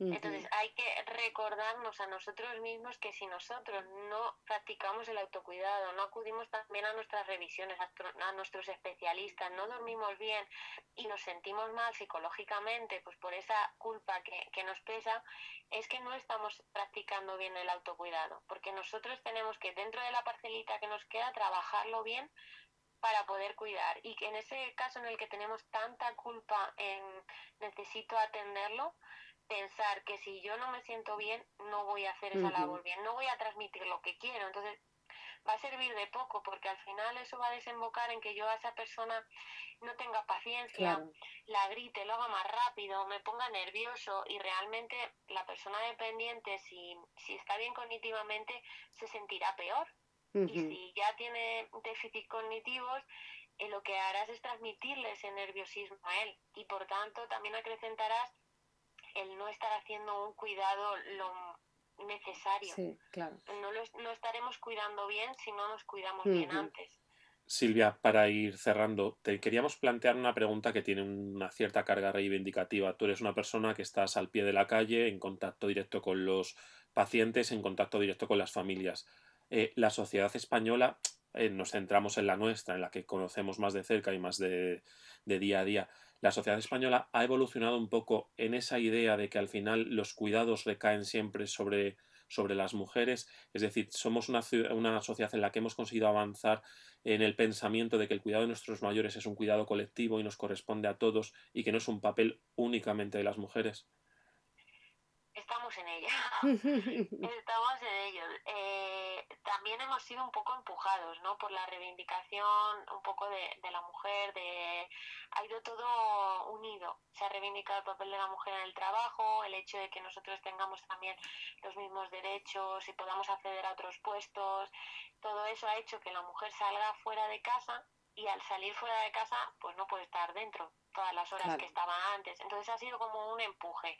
Entonces hay que recordarnos a nosotros mismos que si nosotros no practicamos el autocuidado, no acudimos también a nuestras revisiones, a, nuestros especialistas, no dormimos bien y nos sentimos mal psicológicamente, pues por esa culpa que, que nos pesa, es que no estamos practicando bien el autocuidado, porque nosotros tenemos que dentro de la parcelita que nos queda trabajarlo bien para poder cuidar y que en ese caso en el que tenemos tanta culpa en necesito atenderlo, pensar que si yo no me siento bien, no voy a hacer esa labor bien, no voy a transmitir lo que quiero. Entonces, va a servir de poco porque al final eso va a desembocar en que yo a esa persona no tenga paciencia, la grite, lo haga más rápido, me ponga nervioso y realmente la persona dependiente, si, si está bien cognitivamente, se sentirá peor. Y si ya tiene déficit cognitivos, eh, lo que harás es transmitirle ese nerviosismo a él y por tanto también acrecentarás el no estar haciendo un cuidado lo necesario. Sí, claro. No lo estaremos cuidando bien si no nos cuidamos bien antes. Silvia, para ir cerrando, te queríamos plantear una pregunta que tiene una cierta carga reivindicativa. Tú eres una persona que estás al pie de la calle, en contacto directo con los pacientes, en contacto directo con las familias. Eh, la sociedad española, eh, nos centramos en la nuestra, en la que conocemos más de cerca y más de día a día la sociedad española ha evolucionado un poco en esa idea de que al final los cuidados recaen siempre sobre, sobre las mujeres, es decir, somos una, una, sociedad en la que hemos conseguido avanzar en el pensamiento de que el cuidado de nuestros mayores es un cuidado colectivo y nos corresponde a todos y que no es un papel únicamente de las mujeres. Estamos en ella. Estamos en ello. Eh, también hemos sido un poco empujados, ¿no? Por la reivindicación un poco de, de, la mujer, de ha ido todo unido. Se ha reivindicado el papel de la mujer en el trabajo, el hecho de que nosotros tengamos también los mismos derechos y podamos acceder a otros puestos. Todo eso ha hecho que la mujer salga fuera de casa y al salir fuera de casa pues no puede estar dentro todas las horas que estaba antes. Entonces ha sido como un empuje.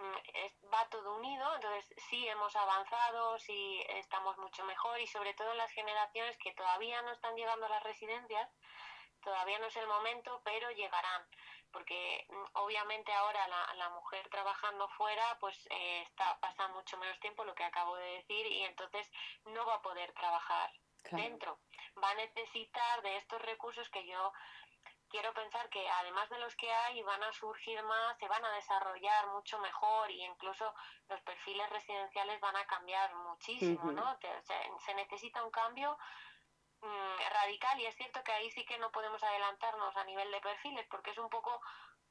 Mm, va todo unido, entonces sí hemos avanzado, sí estamos mucho mejor y sobre todo en las generaciones que todavía no están llegando a las residencias, todavía no es el momento, pero llegarán, porque mm, obviamente ahora la, la mujer trabajando fuera pues eh, está pasa mucho menos tiempo, lo que acabo de decir, y entonces no va a poder trabajar dentro. Va a necesitar de estos recursos que yo quiero pensar que además de los que hay van a surgir más, se van a desarrollar mucho mejor y incluso los perfiles residenciales van a cambiar muchísimo, ¿no? Se, necesita un cambio mm, radical y es cierto que ahí sí que no podemos adelantarnos a nivel de perfiles porque es un poco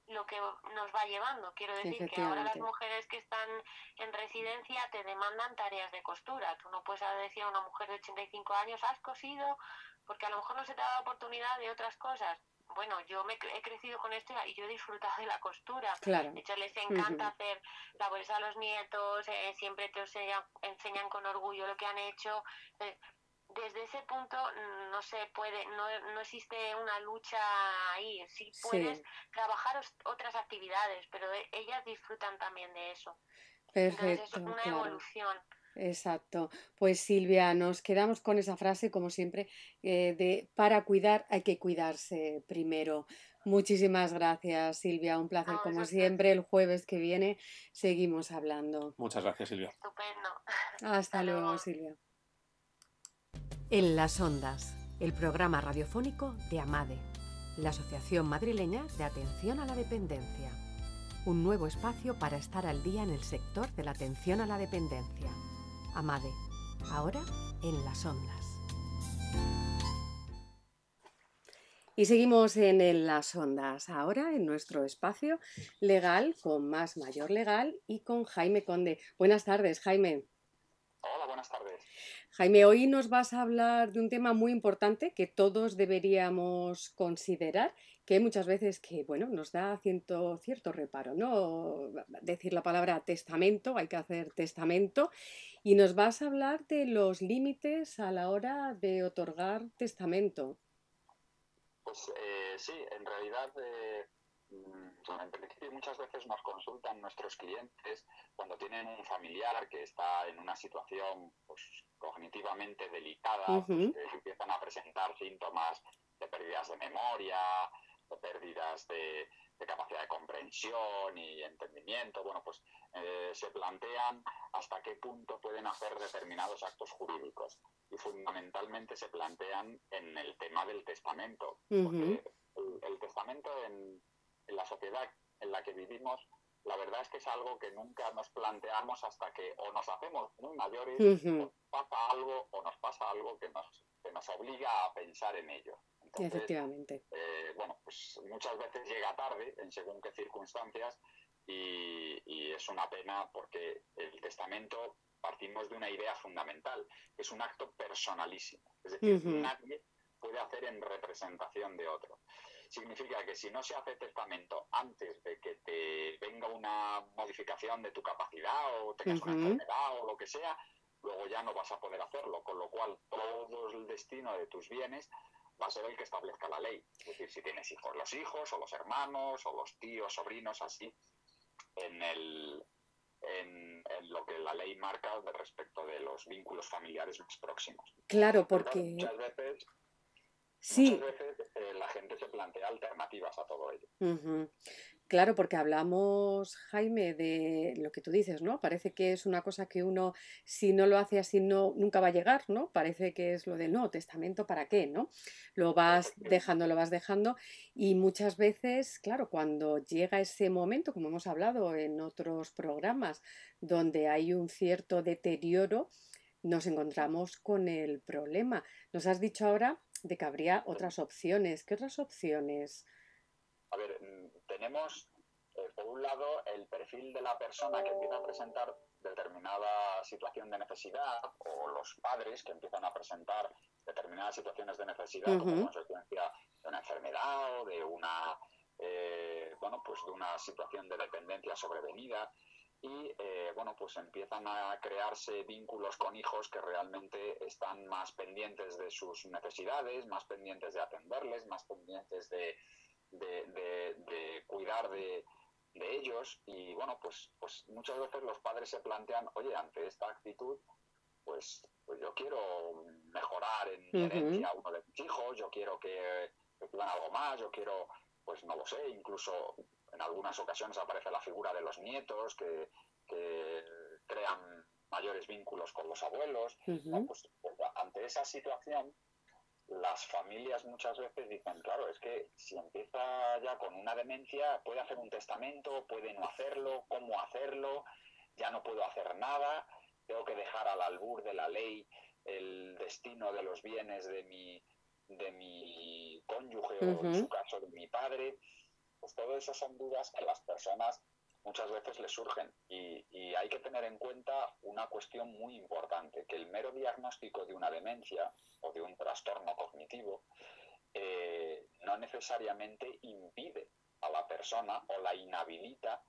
lo que nos va llevando. Quiero decir que ahora las mujeres que están en residencia te demandan tareas de costura. Tú no puedes decir a una mujer de 85 años, has cosido, porque a lo mejor no se te da la oportunidad de otras cosas bueno, yo me he crecido con esto y yo he disfrutado de la costura. De hecho, les encanta hacer labores a los nietos, eh, siempre te enseñan, con orgullo lo que han hecho. Eh, desde ese punto mm, no se puede, no, no existe una lucha ahí. Sí puedes trabajar otras actividades, pero e, ellas disfrutan también de eso. Perfecto. Entonces es una evolución. Exacto. Pues Silvia, nos quedamos con esa frase, como siempre, eh, de para cuidar hay que cuidarse primero. Muchísimas gracias, Silvia. Un placer, como siempre. El jueves que viene seguimos hablando. Muchas gracias, Silvia. Estupendo. Hasta, luego, Silvia. En las ondas, el programa radiofónico de AMADE, la Asociación Madrileña de Atención a la Dependencia. Un nuevo espacio para estar al día en el sector de la atención a la dependencia. Amade, ahora en las ondas. Y seguimos en, las ondas, ahora en nuestro espacio legal con Más Mayor Legal y con Jaime Conde. Buenas tardes, Jaime. Hola, buenas tardes. Jaime, hoy nos vas a hablar de un tema muy importante que todos deberíamos considerar que muchas veces que, bueno, nos da cierto, cierto reparo, ¿no? Decir la palabra testamento, hay que hacer testamento, y nos vas a hablar de los límites a la hora de otorgar testamento. Pues eh, sí, en realidad, eh, mm, en principio muchas veces nos consultan nuestros clientes cuando tienen un familiar que está en una situación pues, cognitivamente delicada, pues, que empiezan a presentar síntomas de pérdidas de memoria, de pérdidas de, capacidad de comprensión y entendimiento, bueno, pues eh, se plantean hasta qué punto pueden hacer determinados actos jurídicos. Y fundamentalmente se plantean en el tema del testamento. Porque el, testamento en, la sociedad en la que vivimos la verdad es que es algo que nunca nos planteamos hasta que o nos hacemos muy mayores, o pasa algo, o nos pasa algo que nos, que nos obliga a pensar en ello. Efectivamente. Eh, bueno, pues muchas veces llega tarde en según qué circunstancias y, es una pena porque el testamento partimos de una idea fundamental, que es un acto personalísimo. Es decir, nadie puede hacer en representación de otro. Significa que si no se hace testamento antes de que te venga una modificación de tu capacidad o tengas una enfermedad o lo que sea, luego ya no vas a poder hacerlo, con lo cual todo el destino de tus bienes va a ser el que establezca la ley. Es decir, si tienes hijos, los hijos, o los hermanos, o los tíos, sobrinos, así, en, el, en, lo que la ley marca de respecto de los vínculos familiares más próximos. Claro, porque... muchas veces, muchas veces eh, la gente se plantea alternativas a todo ello. Claro, porque hablamos, Jaime, de lo que tú dices, ¿no? Parece que es una cosa que uno, si no lo hace así, no, nunca va a llegar, ¿no? Parece que es lo de no, testamento para qué, ¿no? Lo vas dejando, lo vas dejando. Y muchas veces, claro, cuando llega ese momento, como hemos hablado en otros programas, donde hay un cierto deterioro, nos encontramos con el problema. Nos has dicho ahora de que habría otras opciones. ¿Qué otras opciones? A ver, tenemos, eh, por un lado, el perfil de la persona que empieza a presentar determinada situación de necesidad o los padres que empiezan a presentar determinadas situaciones de necesidad como consecuencia de una enfermedad o de una, eh, bueno, pues de una situación de dependencia sobrevenida. y eh, bueno, pues empiezan a crearse vínculos con hijos que realmente están más pendientes de sus necesidades, más pendientes de atenderles, más pendientes de, de, cuidar de, ellos. Y bueno, pues, pues muchas veces los padres se plantean, oye, ante esta actitud, pues, pues yo quiero mejorar en herencia a uno de mis hijos, yo quiero que reciban algo más, yo quiero, pues no lo sé, incluso en algunas ocasiones aparece la figura de los nietos que, crean mayores vínculos con los abuelos. Pues, pues, ante esa situación, las familias muchas veces dicen, claro, es que si empieza ya con una demencia, puede hacer un testamento, puede no hacerlo, cómo hacerlo, ya no puedo hacer nada, tengo que dejar al albur de la ley el destino de los bienes de mi, de mi cónyuge o en su caso de mi padre. Pues todo eso son dudas que las personas muchas veces les surgen y, hay que tener en cuenta una cuestión muy importante, que el mero diagnóstico de una demencia o de un trastorno cognitivo eh, no necesariamente impide a la persona o la inhabilita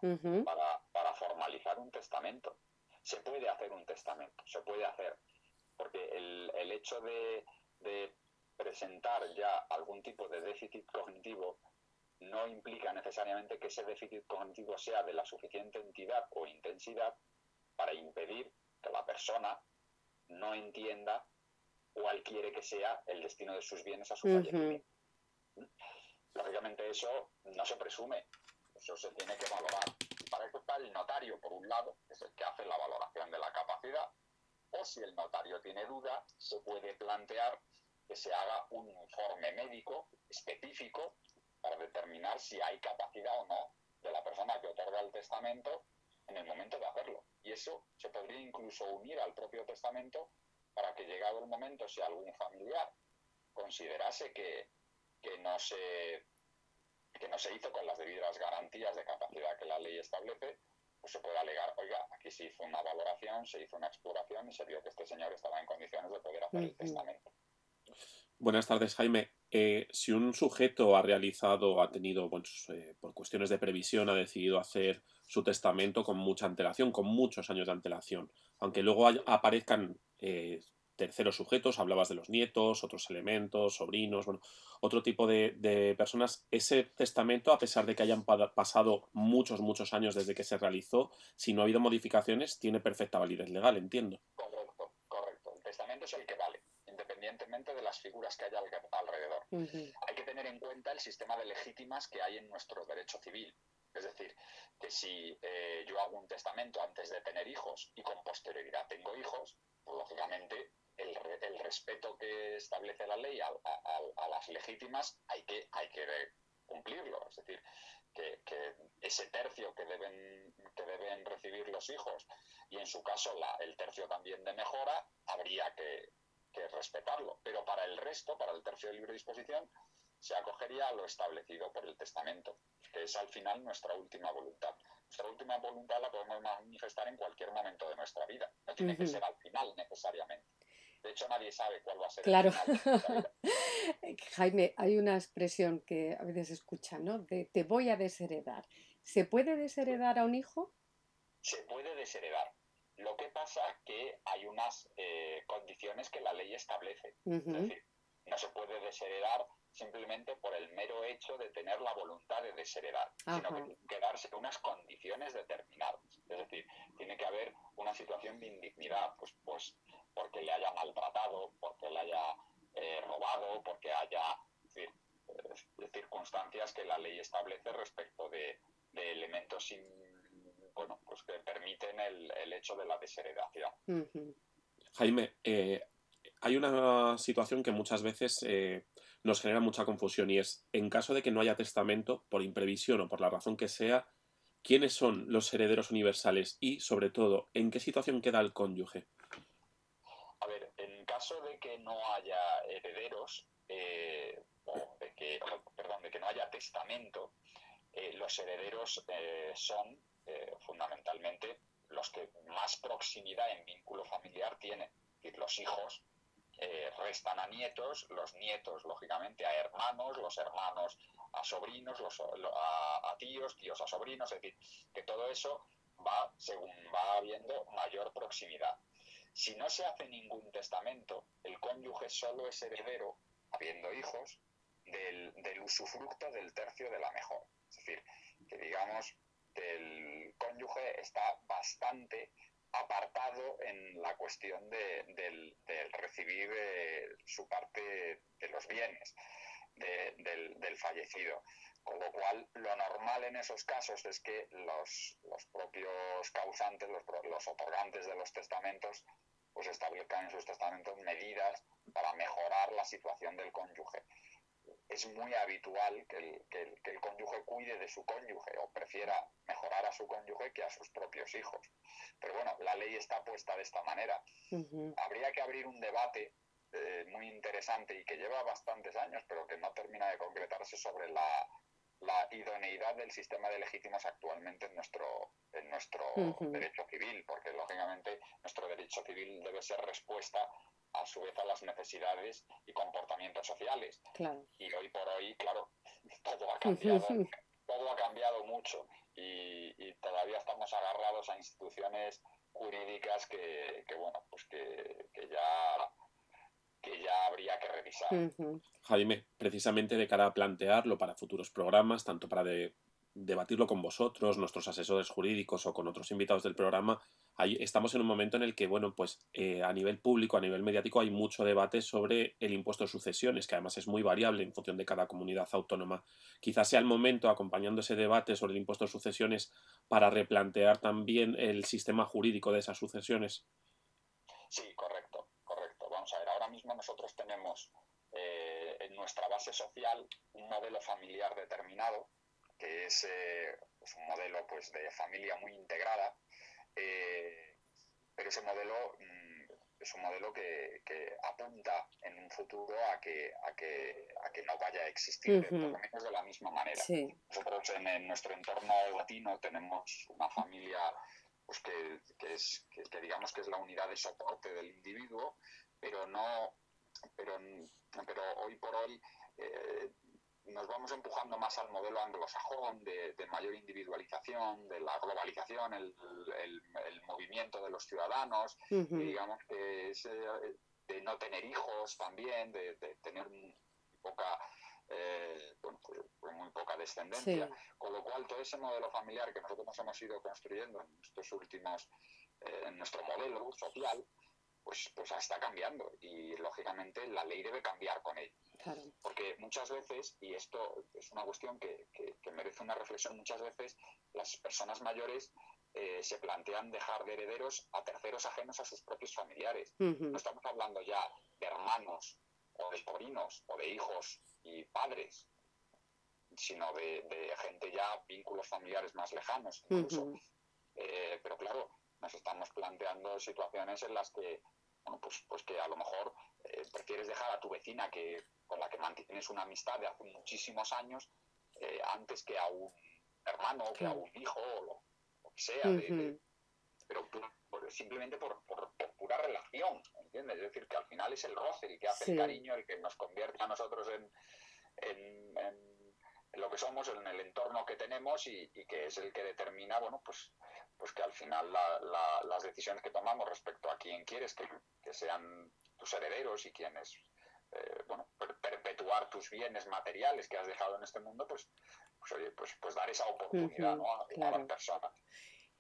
para, formalizar un testamento. Se puede hacer un testamento, se puede hacer, porque el, hecho de presentar ya algún tipo de déficit cognitivo no implica necesariamente que ese déficit cognitivo sea de la suficiente entidad o intensidad para impedir que la persona no entienda cuál quiere que sea el destino de sus bienes a su fallecimiento. Lógicamente eso no se presume, eso se tiene que valorar. Para eso está el notario, por un lado, que es el que hace la valoración de la capacidad, o si el notario tiene duda, se puede plantear que se haga un informe médico específico para determinar si hay capacidad o no de la persona que otorga el testamento en el momento de hacerlo. Y eso se podría incluso unir al propio testamento para que llegado el momento, si algún familiar considerase que, no se que no se hizo con las debidas garantías de capacidad que la ley establece, pues se puede alegar, oiga, aquí se hizo una valoración, se hizo una exploración y se vio que este señor estaba en condiciones de poder hacer el testamento. Buenas tardes, Jaime. Eh, si un sujeto ha realizado, ha tenido, eh, por cuestiones de previsión, ha decidido hacer su testamento con mucha antelación, con muchos años de antelación, aunque luego aparezcan eh, terceros sujetos, hablabas de los nietos, otros elementos, sobrinos, bueno, otro tipo de, personas, ese testamento, a pesar de que hayan pasado muchos, muchos años desde que se realizó, si no ha habido modificaciones, tiene perfecta validez legal, entiendo. Correcto, correcto. El testamento es el que vale de las figuras que haya alrededor. Hay que tener en cuenta el sistema de legítimas que hay en nuestro derecho civil. Es decir, que si eh, yo hago un testamento antes de tener hijos y con posterioridad tengo hijos, pues lógicamente el, respeto que establece la ley a, las legítimas hay que, hay que cumplirlo. Es decir, que, ese tercio que deben, que deben recibir los hijos y en su caso la, el tercio también de mejora, habría que, que respetarlo. Pero para el resto, para el tercio de libre disposición, se acogería a lo establecido por el testamento, que es al final nuestra última voluntad. Nuestra última voluntad la podemos manifestar en cualquier momento de nuestra vida. No tiene que ser al final necesariamente. De hecho, nadie sabe cuál va a ser claro. el final. Jaime, hay una expresión que a veces escucha, ¿no? De te voy a desheredar. ¿Se puede desheredar a un hijo? Se puede desheredar. Lo que pasa es que hay unas eh, condiciones que la ley establece. Es decir, no se puede desheredar simplemente por el mero hecho de tener la voluntad de desheredar, sino que tienen que darse unas condiciones determinadas. Es decir, tiene que haber una situación de indignidad, pues, pues porque le haya maltratado, porque le haya eh, robado, porque haya decir, eh, circunstancias que la ley establece respecto de, de elementos sin bueno, pues que permiten el, hecho de la desheredación. Jaime, eh, hay una situación que muchas veces eh, nos genera mucha confusión y es, en caso de que no haya testamento, por imprevisión o por la razón que sea, ¿quiénes son los herederos universales y, sobre todo, en qué situación queda el cónyuge? A ver, en caso de que no haya herederos, eh, o de que, perdón, de que no haya testamento, los herederos son eh, fundamentalmente los que más proximidad en vínculo familiar tienen. Es decir, los hijos eh, restan a nietos, los nietos, lógicamente, a hermanos, los hermanos a sobrinos, los, a, tíos, tíos a sobrinos, es decir, que todo eso va según va habiendo mayor proximidad. Si no se hace ningún testamento, el cónyuge solo es heredero, habiendo hijos, del, del usufructo del tercio de la mejor. Es decir, que digamos que el cónyuge está bastante apartado en la cuestión de, del, recibir eh, su parte de los bienes del, fallecido. Con lo cual, lo normal en esos casos es que los, los propios causantes, los, los, otorgantes de los testamentos, pues establezcan en sus testamentos medidas para mejorar la situación del cónyuge es muy habitual que el, que, el, cónyuge cuide de su cónyuge o prefiera mejorar a su cónyuge que a sus propios hijos. Pero bueno, la ley está puesta de esta manera. Habría que abrir un debate eh, muy interesante y que lleva bastantes años, pero que no termina de concretarse sobre la, idoneidad del sistema de legítimos actualmente en nuestro, en nuestro derecho civil, porque lógicamente nuestro derecho civil debe ser respuesta a su vez a las necesidades y comportamientos sociales. Y hoy por hoy, claro, todo ha cambiado, todo ha cambiado mucho y, todavía estamos agarrados a instituciones jurídicas que, bueno, pues que, ya que ya habría que revisar. Jaime, precisamente de cara a plantearlo para futuros programas, tanto para de, debatirlo con vosotros, nuestros asesores jurídicos o con otros invitados del programa, estamos en un momento en el que, bueno, pues eh, a nivel público, a nivel mediático, hay mucho debate sobre el impuesto de sucesiones, que además es muy variable en función de cada comunidad autónoma. Quizás sea el momento, acompañando ese debate sobre el impuesto de sucesiones, para replantear también el sistema jurídico de esas sucesiones. Sí, correcto, correcto. Vamos a ver, ahora mismo nosotros tenemos eh, en nuestra base social un modelo familiar determinado, que es eh, pues un modelo pues, de familia muy integrada, eh, pero ese modelo mm, es un modelo que, apunta en un futuro a que, a que, a que no vaya a existir, por lo menos de la misma manera. Nosotros en, nuestro entorno latino tenemos una familia pues que, es, que, digamos que es la unidad de soporte del individuo, pero no pero, pero hoy por hoy eh, nos vamos empujando más al modelo anglosajón de, mayor individualización, de la globalización, el, movimiento de los ciudadanos, digamos que eh, de no tener hijos también, de, tener muy poca, eh, pues, pues muy poca descendencia. Con lo cual, todo ese modelo familiar que nosotros hemos ido construyendo en estos últimos, eh, en nuestro modelo social, pues, pues está cambiando. Y lógicamente la ley debe cambiar con Porque muchas veces, y esto es una cuestión que, merece una reflexión, muchas veces las personas mayores eh, se plantean dejar de herederos a terceros ajenos a sus propios familiares. No estamos hablando ya de hermanos o de sobrinos o de hijos y padres, sino de, gente ya, vínculos familiares más lejanos incluso. Eh, pero claro, nos estamos planteando situaciones en las que, bueno, pues, pues que a lo mejor eh, prefieres dejar a tu vecina que con la que mantienes una amistad de hace muchísimos años eh, antes que a un hermano que a un hijo o lo, que sea, pero simplemente por, pura relación, ¿entiendes? Es decir, que al final es el roce el que hace el cariño, el que nos convierte a nosotros en, lo que somos, en el entorno que tenemos y, que es el que determina, bueno, pues pues que al final las decisiones que tomamos respecto a quién quieres que, sean tus herederos y quienes, eh, bueno, perpetuar tus bienes materiales que has dejado en este mundo, pues, pues oye, pues, pues dar esa oportunidad a, la persona.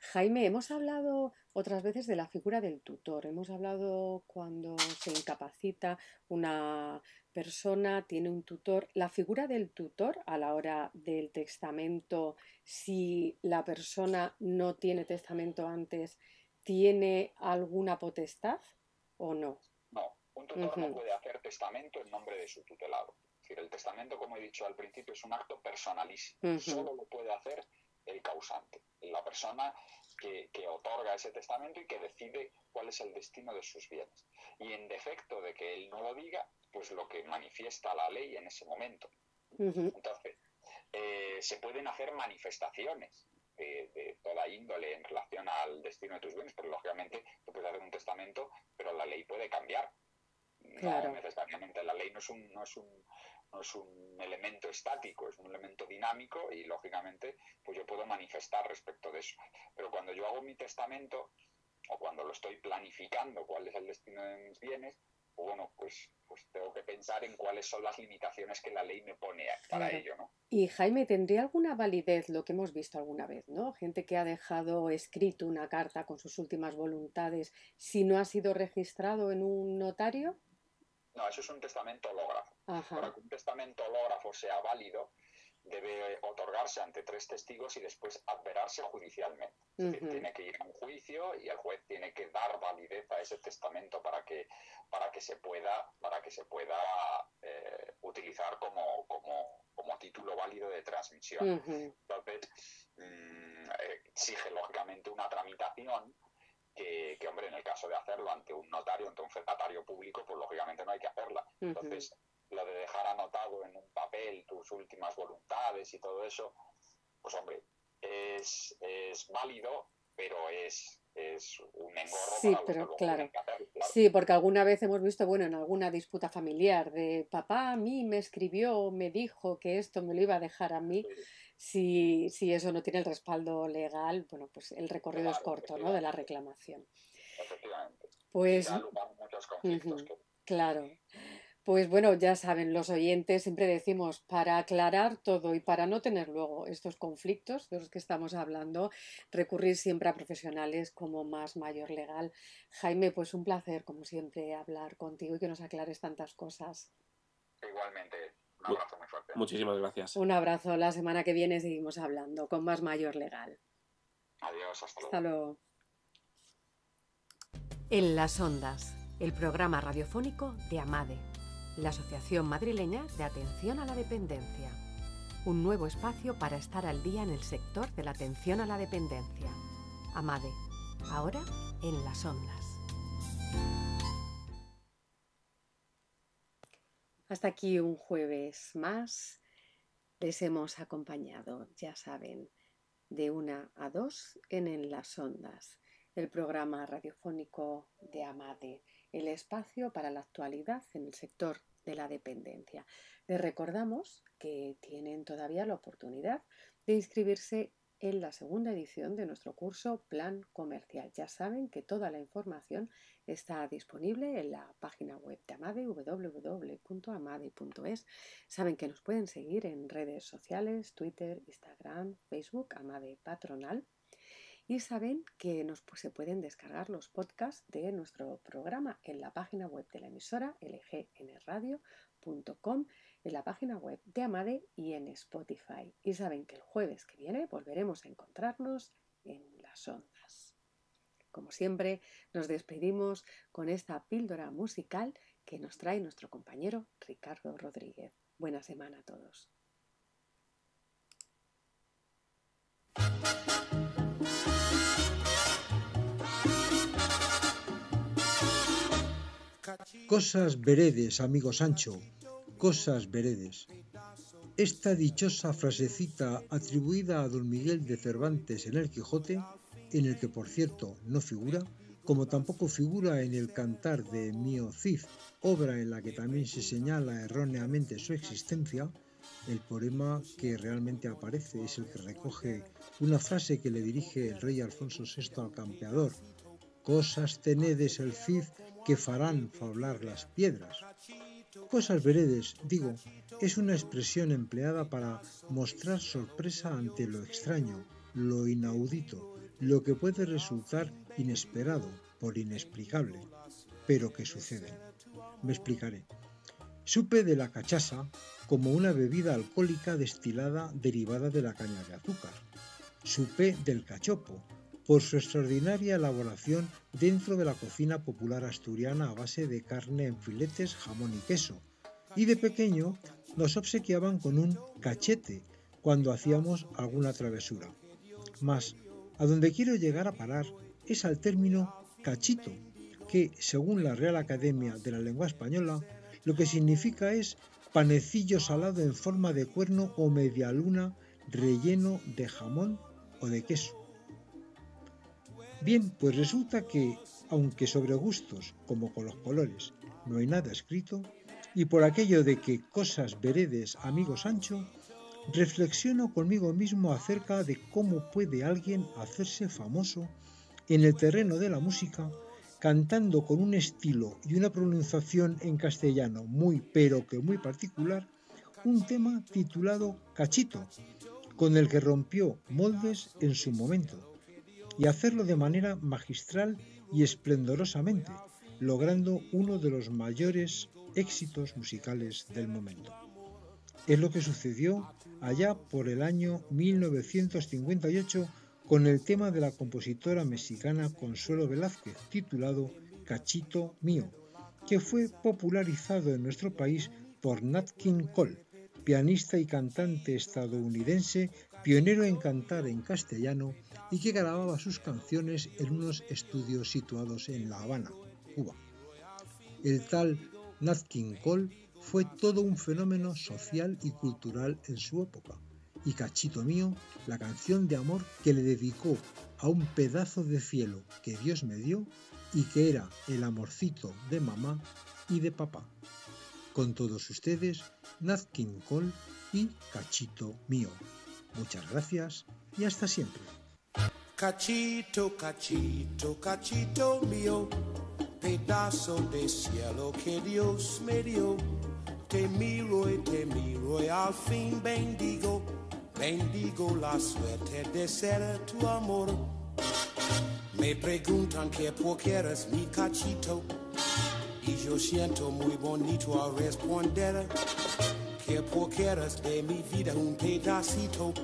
Jaime, hemos hablado otras veces de la figura del tutor. Hemos hablado cuando se incapacita una persona, tiene un tutor. La figura del tutor a la hora del testamento, si la persona no tiene testamento antes, ¿tiene alguna potestad o no? Un tutor no puede hacer testamento en nombre de su tutelado. Es decir, el testamento, como he dicho al principio, es un acto personalísimo. Solo lo puede hacer el causante, la persona que, otorga ese testamento y que decide cuál es el destino de sus bienes. Y en defecto de que él no lo diga, pues lo que manifiesta la ley en ese momento. Entonces, eh, se pueden hacer manifestaciones de, toda índole en relación al destino de tus bienes, pero lógicamente tú puedes hacer un testamento, pero la ley puede cambiar. No necesariamente, la ley no es un, no es un no es un elemento estático, es un elemento dinámico y lógicamente pues yo puedo manifestar respecto de eso. Pero cuando yo hago mi testamento o cuando lo estoy planificando cuál es el destino de mis bienes, pues bueno, pues, pues tengo que pensar en cuáles son las limitaciones que la ley me pone para ello, ¿no? Y Jaime, ¿tendría alguna validez lo que hemos visto alguna vez, ¿no? Gente que ha dejado escrito una carta con sus últimas voluntades si no ha sido registrado en un notario? No, eso es un testamento hológrafo. Para que un testamento hológrafo sea válido, debe otorgarse ante tres testigos y después adverarse judicialmente. tiene que ir a un juicio y el juez tiene que dar validez a ese testamento para que, para que se pueda, para que se pueda eh, utilizar como, como, como, título válido de transmisión. Entonces, mm, eh, exige lógicamente una tramitación que, hombre, en el caso de hacerlo ante un notario, ante un fedatario público, pues lógicamente no hay que hacerla. Entonces, lo de dejar anotado en un papel tus últimas voluntades y todo eso, pues hombre, es, es válido, pero es, es un engorro. Sí, pero claro. Sí, porque alguna vez hemos visto, bueno, en alguna disputa familiar de papá a mí me escribió, me dijo que esto me lo iba a dejar a mí. Si, si eso no tiene el respaldo legal, bueno, pues el recorrido es corto, ¿no? De la reclamación. Efectivamente. Pues. Claro. Pues bueno, ya saben, los oyentes siempre decimos, para aclarar todo y para no tener luego estos conflictos de los que estamos hablando, recurrir siempre a profesionales como más mayor legal. Jaime, pues un placer, como siempre, hablar contigo y que nos aclares tantas cosas. Igualmente, un abrazo muy fuerte. Muchísimas gracias. Un abrazo. La semana que viene seguimos hablando con más mayor legal. Adiós, hasta luego. Hasta luego. En las ondas, el programa radiofónico de Amade la Asociación Madrileña de Atención a la Dependencia. Un nuevo espacio para estar al día en el sector de la atención a la dependencia. Amade, ahora en las ondas. Hasta aquí un jueves más. Les hemos acompañado, ya saben, de una a dos en En las Ondas, el programa radiofónico de Amade el espacio para la actualidad en el sector de la dependencia. Les recordamos que tienen todavía la oportunidad de inscribirse en la segunda edición de nuestro curso Plan Comercial. Ya saben que toda la información está disponible en la página web de Amade, www.amade.es. Saben que nos pueden seguir en redes sociales, Twitter, Instagram, Facebook, Amade Patronal y saben que nos, pues, se pueden descargar los podcasts de nuestro programa en la página web de la emisora lgnradio.com, en la página web de Amade y en Spotify. Y saben que el jueves que viene volveremos a encontrarnos en las ondas. Como siempre, nos despedimos con esta píldora musical que nos trae nuestro compañero Ricardo Rodríguez. Buena semana a todos. Cosas veredes, amigo Sancho, cosas veredes. Esta dichosa frasecita atribuida a don Miguel de Cervantes en el Quijote, en el que por cierto no figura, como tampoco figura en el cantar de Mio Cid, obra en la que también se señala erróneamente su existencia, el poema que realmente aparece es el que recoge una frase que le dirige el rey Alfonso VI al campeador. Cosas tenedes el Cid que farán fablar las piedras. Cosas veredes, digo, es una expresión empleada para mostrar sorpresa ante lo extraño, lo inaudito, lo que puede resultar inesperado por inexplicable, pero que sucede. Me explicaré. Supe de la cachaza como una bebida alcohólica destilada derivada de la caña de azúcar. Supe del cachopo, por su extraordinaria elaboración dentro de la cocina popular asturiana a base de carne en filetes, jamón y queso. Y de pequeño nos obsequiaban con un cachete cuando hacíamos alguna travesura. Mas, a donde quiero llegar a parar es al término cachito, que, según la Real Academia de la Lengua Española, lo que significa es panecillo salado en forma de cuerno o media luna relleno de jamón o de queso. Bien, pues resulta que, aunque sobre gustos como con los colores no hay nada escrito, y por aquello de que cosas veredes, amigo Sancho, reflexiono conmigo mismo acerca de cómo puede alguien hacerse famoso en el terreno de la música cantando con un estilo y una pronunciación en castellano muy pero que muy particular un tema titulado Cachito, con el que rompió moldes en su momento, y hacerlo de manera magistral y esplendorosamente, logrando uno de los mayores éxitos musicales del momento. Es lo que sucedió allá por el año 1958 con el tema de la compositora mexicana Consuelo Velázquez, titulado Cachito Mío, que fue popularizado en nuestro país por Nat King Cole, pianista y cantante estadounidense, pionero en cantar en castellano y que grababa sus canciones en unos estudios situados en La Habana, Cuba. El tal Nat King Cole fue todo un fenómeno social y cultural en su época. Y Cachito Mío, la canción de amor que le dedicó a un pedazo de cielo que Dios me dio y que era el amorcito de mamá y de papá. Con todos ustedes, Nat King Cole y Cachito Mío. Muchas gracias y hasta siempre. Cachito, cachito, cachito mío, pedazo de cielo que Dios me dio. Te miro y te miro y al fin bendigo, bendigo la suerte de ser tu amor. Me preguntan que por qué eres mi cachito y yo siento muy bonito al responder que por qué eres de mi vida un pedacito,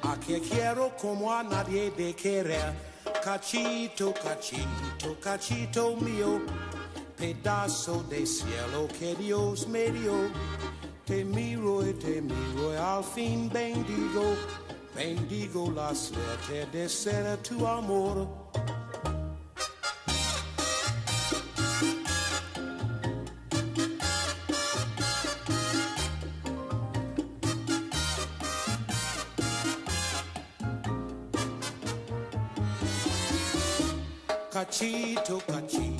a que quiero como a nadie de querer. Cachito, cachito, cachito mío, pedazo de cielo que Dios me dio. Te miro y te miro y al fin bendigo, bendigo la suerte de ser tu amor. Cachito, cachito,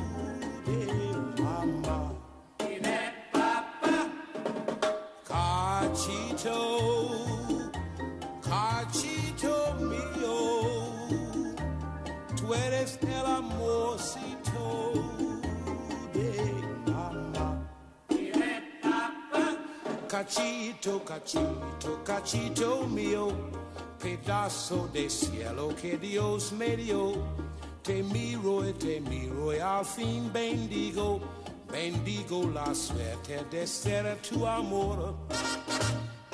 Cachito, cachito mío, tú eres el amorcito de mamá. Cachito, cachito, cachito mío, pedazo de cielo que Dios me dio. Te miro y te miro y al fin bendigo, bendigo la suerte de ser tu amor.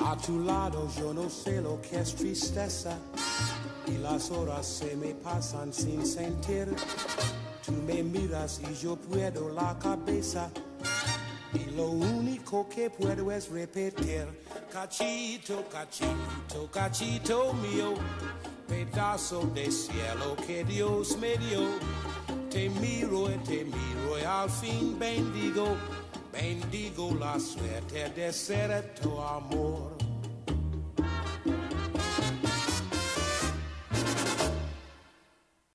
A tu lado yo no sé lo que es tristeza y las horas se me pasan sin sentir. Tú me miras y yo puedo la cabeza y lo único que puedo es repetir. Cachito, cachito, cachito mío, pedazo de cielo que Dios me dio. Te miro y te miro y al fin bendigo bendigo la suerte de ser tu amor.